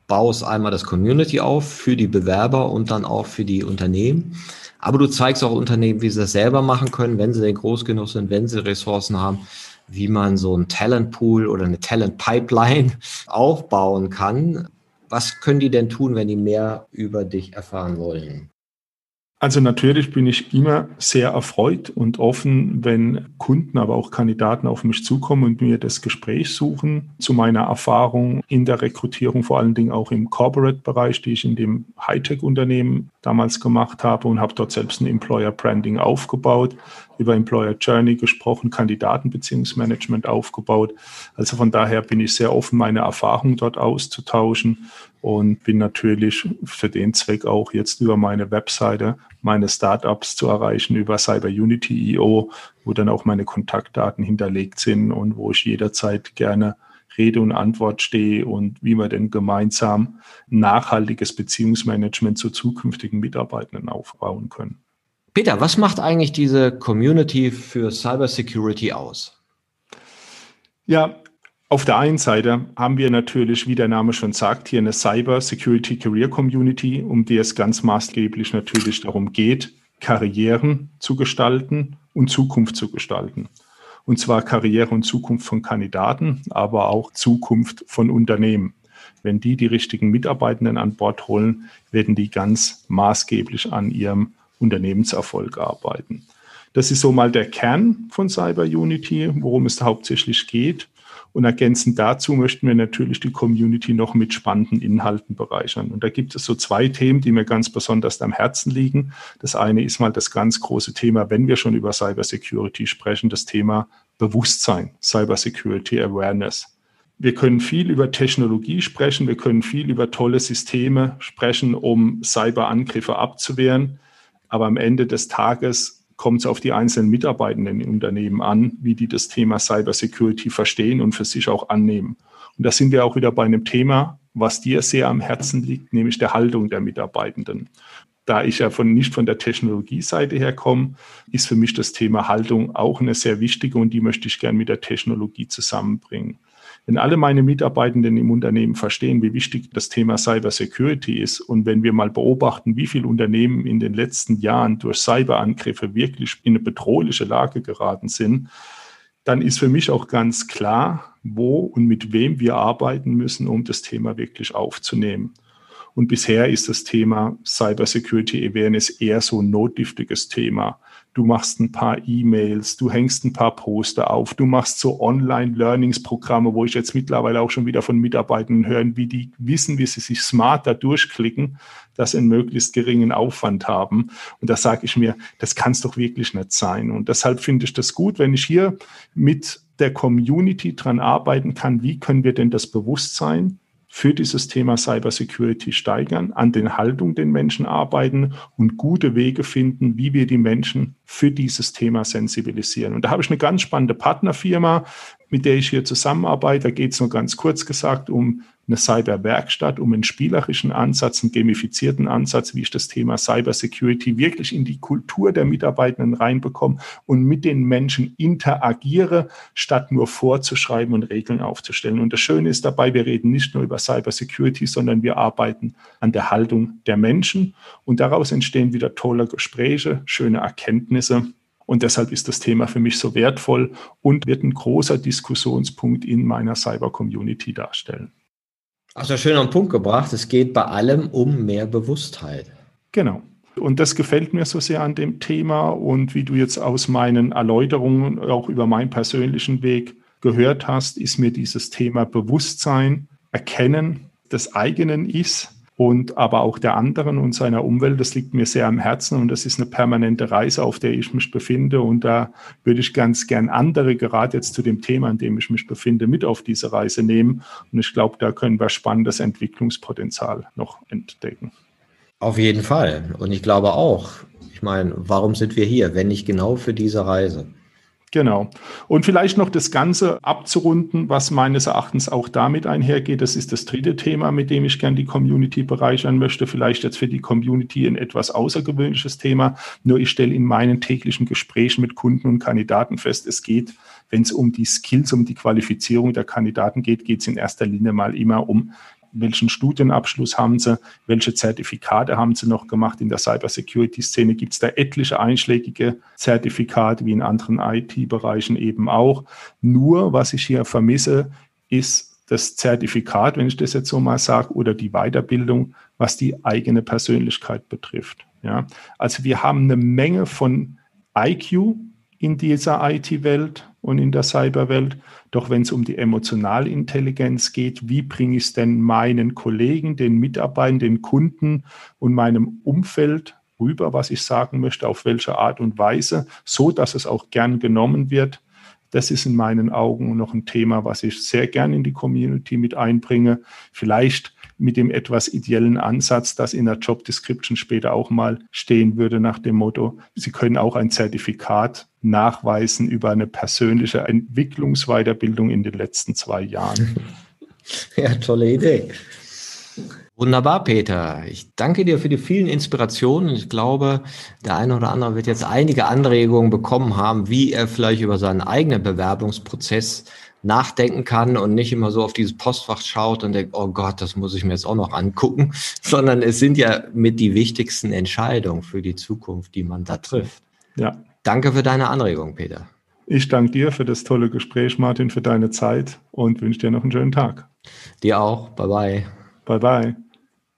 baust einmal das Community auf für die Bewerber und dann auch für die Unternehmen. Aber du zeigst auch Unternehmen, wie sie das selber machen können, wenn sie denn groß genug sind, wenn sie Ressourcen haben, wie man so einen Talentpool oder eine Talent Pipeline aufbauen kann. Was können die denn tun, wenn die mehr über dich erfahren wollen? Also natürlich bin ich immer sehr erfreut und offen, wenn Kunden, aber auch Kandidaten auf mich zukommen und mir das Gespräch suchen zu meiner Erfahrung in der Rekrutierung, vor allen Dingen auch im Corporate-Bereich, die ich in dem Hightech-Unternehmen damals gemacht habe und habe dort selbst ein Employer Branding aufgebaut, über Employer Journey gesprochen, Kandidatenbeziehungsmanagement aufgebaut. Also von daher bin ich sehr offen, meine Erfahrungen dort auszutauschen und bin natürlich für den Zweck auch jetzt über meine Webseite meine Startups zu erreichen über CyberUnity.io, wo dann auch meine Kontaktdaten hinterlegt sind und wo ich jederzeit gerne Rede und Antwort stehe und wie wir denn gemeinsam nachhaltiges Beziehungsmanagement zu zukünftigen Mitarbeitenden aufbauen können. Peter, was macht eigentlich diese Community für Cybersecurity aus? Ja, auf der einen Seite haben wir natürlich, wie der Name schon sagt, hier eine Cyber Security Career Community, um die es ganz maßgeblich natürlich darum geht, Karrieren zu gestalten und Zukunft zu gestalten. Und zwar Karriere und Zukunft von Kandidaten, aber auch Zukunft von Unternehmen. Wenn die die richtigen Mitarbeitenden an Bord holen, werden die ganz maßgeblich an ihrem Unternehmenserfolg arbeiten. Das ist so mal der Kern von Cyber Unity, worum es hauptsächlich geht. Und ergänzend dazu möchten wir natürlich die Community noch mit spannenden Inhalten bereichern. Und da gibt es so zwei Themen, die mir ganz besonders am Herzen liegen. Das eine ist mal das ganz große Thema, wenn wir schon über Cybersecurity sprechen, das Thema Bewusstsein, Cybersecurity Awareness. Wir können viel über Technologie sprechen, wir können viel über tolle Systeme sprechen, um Cyberangriffe abzuwehren. Aber am Ende des Tages kommt es auf die einzelnen Mitarbeitenden im Unternehmen an, wie die das Thema Cybersecurity verstehen und für sich auch annehmen. Und da sind wir auch wieder bei einem Thema, was dir sehr am Herzen liegt, nämlich der Haltung der Mitarbeitenden. Da ich ja von, nicht von der Technologieseite her komme, ist für mich das Thema Haltung auch eine sehr wichtige und die möchte ich gerne mit der Technologie zusammenbringen. Wenn alle meine Mitarbeitenden im Unternehmen verstehen, wie wichtig das Thema Cybersecurity ist und wenn wir mal beobachten, wie viele Unternehmen in den letzten Jahren durch Cyberangriffe wirklich in eine bedrohliche Lage geraten sind, dann ist für mich auch ganz klar, wo und mit wem wir arbeiten müssen, um das Thema wirklich aufzunehmen. Und bisher ist das Thema Cybersecurity Awareness eher so ein notdürftiges Thema. Du machst ein paar E-Mails, du hängst ein paar Poster auf, du machst so Online-Learnings-Programme, wo ich jetzt mittlerweile auch schon wieder von Mitarbeitern hören, wie die wissen, wie sie sich smarter durchklicken, dass sie einen möglichst geringen Aufwand haben. Und da sage ich mir, das kann es doch wirklich nicht sein. Und deshalb finde ich das gut, wenn ich hier mit der Community dran arbeiten kann, wie können wir denn das Bewusstsein für dieses Thema Cybersecurity steigern, an den Haltungen den Menschen arbeiten und gute Wege finden, wie wir die Menschen für dieses Thema sensibilisieren. Und da habe ich eine ganz spannende Partnerfirma, mit der ich hier zusammenarbeite. Da geht es nur ganz kurz gesagt um eine Cyberwerkstatt, um einen spielerischen Ansatz, einen gamifizierten Ansatz, wie ich das Thema Cybersecurity wirklich in die Kultur der Mitarbeitenden reinbekomme und mit den Menschen interagiere, statt nur vorzuschreiben und Regeln aufzustellen. Und das Schöne ist dabei, wir reden nicht nur über Cybersecurity, sondern wir arbeiten an der Haltung der Menschen und daraus entstehen wieder tolle Gespräche, schöne Erkenntnisse. Und deshalb ist das Thema für mich so wertvoll und wird ein großer Diskussionspunkt in meiner Cyber-Community darstellen. Also schön am Punkt gebracht. Es geht bei allem um mehr Bewusstheit. Genau. Und das gefällt mir so sehr an dem Thema. Und wie du jetzt aus meinen Erläuterungen auch über meinen persönlichen Weg gehört hast, ist mir dieses Thema Bewusstsein, Erkennen des eigenen Ist und aber auch der anderen und seiner Umwelt. Das liegt mir sehr am Herzen und das ist eine permanente Reise, auf der ich mich befinde. Und da würde ich ganz gern andere, gerade jetzt zu dem Thema, an dem ich mich befinde, mit auf diese Reise nehmen. Und ich glaube, da können wir spannendes Entwicklungspotenzial noch entdecken. Auf jeden Fall. Und ich glaube auch, ich meine, warum sind wir hier, wenn nicht genau für diese Reise? Genau. Und vielleicht noch das Ganze abzurunden, was meines Erachtens auch damit einhergeht. Das ist das dritte Thema, mit dem ich gern die Community bereichern möchte. Vielleicht jetzt für die Community ein etwas außergewöhnliches Thema. Nur ich stelle in meinen täglichen Gesprächen mit Kunden und Kandidaten fest, es geht, wenn es um die Skills, um die Qualifizierung der Kandidaten geht, geht es in erster Linie mal immer um welchen Studienabschluss haben sie, welche Zertifikate haben sie noch gemacht. In der Cybersecurity-Szene gibt es da etliche einschlägige Zertifikate, wie in anderen IT-Bereichen eben auch. Nur, was ich hier vermisse, ist das Zertifikat, wenn ich das jetzt so mal sage, oder die Weiterbildung, was die eigene Persönlichkeit betrifft. Ja, also wir haben eine Menge von IQ in dieser IT-Welt und in der Cyberwelt. Doch wenn es um die emotionale Intelligenz geht, wie bringe ich es denn meinen Kollegen, den Mitarbeitern, den Kunden und meinem Umfeld rüber, was ich sagen möchte, auf welche Art und Weise, so dass es auch gern genommen wird. Das ist in meinen Augen noch ein Thema, was ich sehr gern in die Community mit einbringe. Vielleicht mit dem etwas ideellen Ansatz, das in der Job Description später auch mal stehen würde nach dem Motto, Sie können auch ein Zertifikat nachweisen über eine persönliche Entwicklungsweiterbildung in den letzten zwei Jahren. Ja, tolle Idee. Wunderbar, Peter. Ich danke dir für die vielen Inspirationen. Ich glaube, der eine oder andere wird jetzt einige Anregungen bekommen haben, wie er vielleicht über seinen eigenen Bewerbungsprozess nachdenken kann und nicht immer so auf dieses Postfach schaut und denkt, oh Gott, das muss ich mir jetzt auch noch angucken, sondern es sind ja mit die wichtigsten Entscheidungen für die Zukunft, die man da trifft. Ja. Danke für deine Anregung, Peter. Ich danke dir für das tolle Gespräch, Martin, für deine Zeit und wünsche dir noch einen schönen Tag. Dir auch. Bye bye. Bye bye.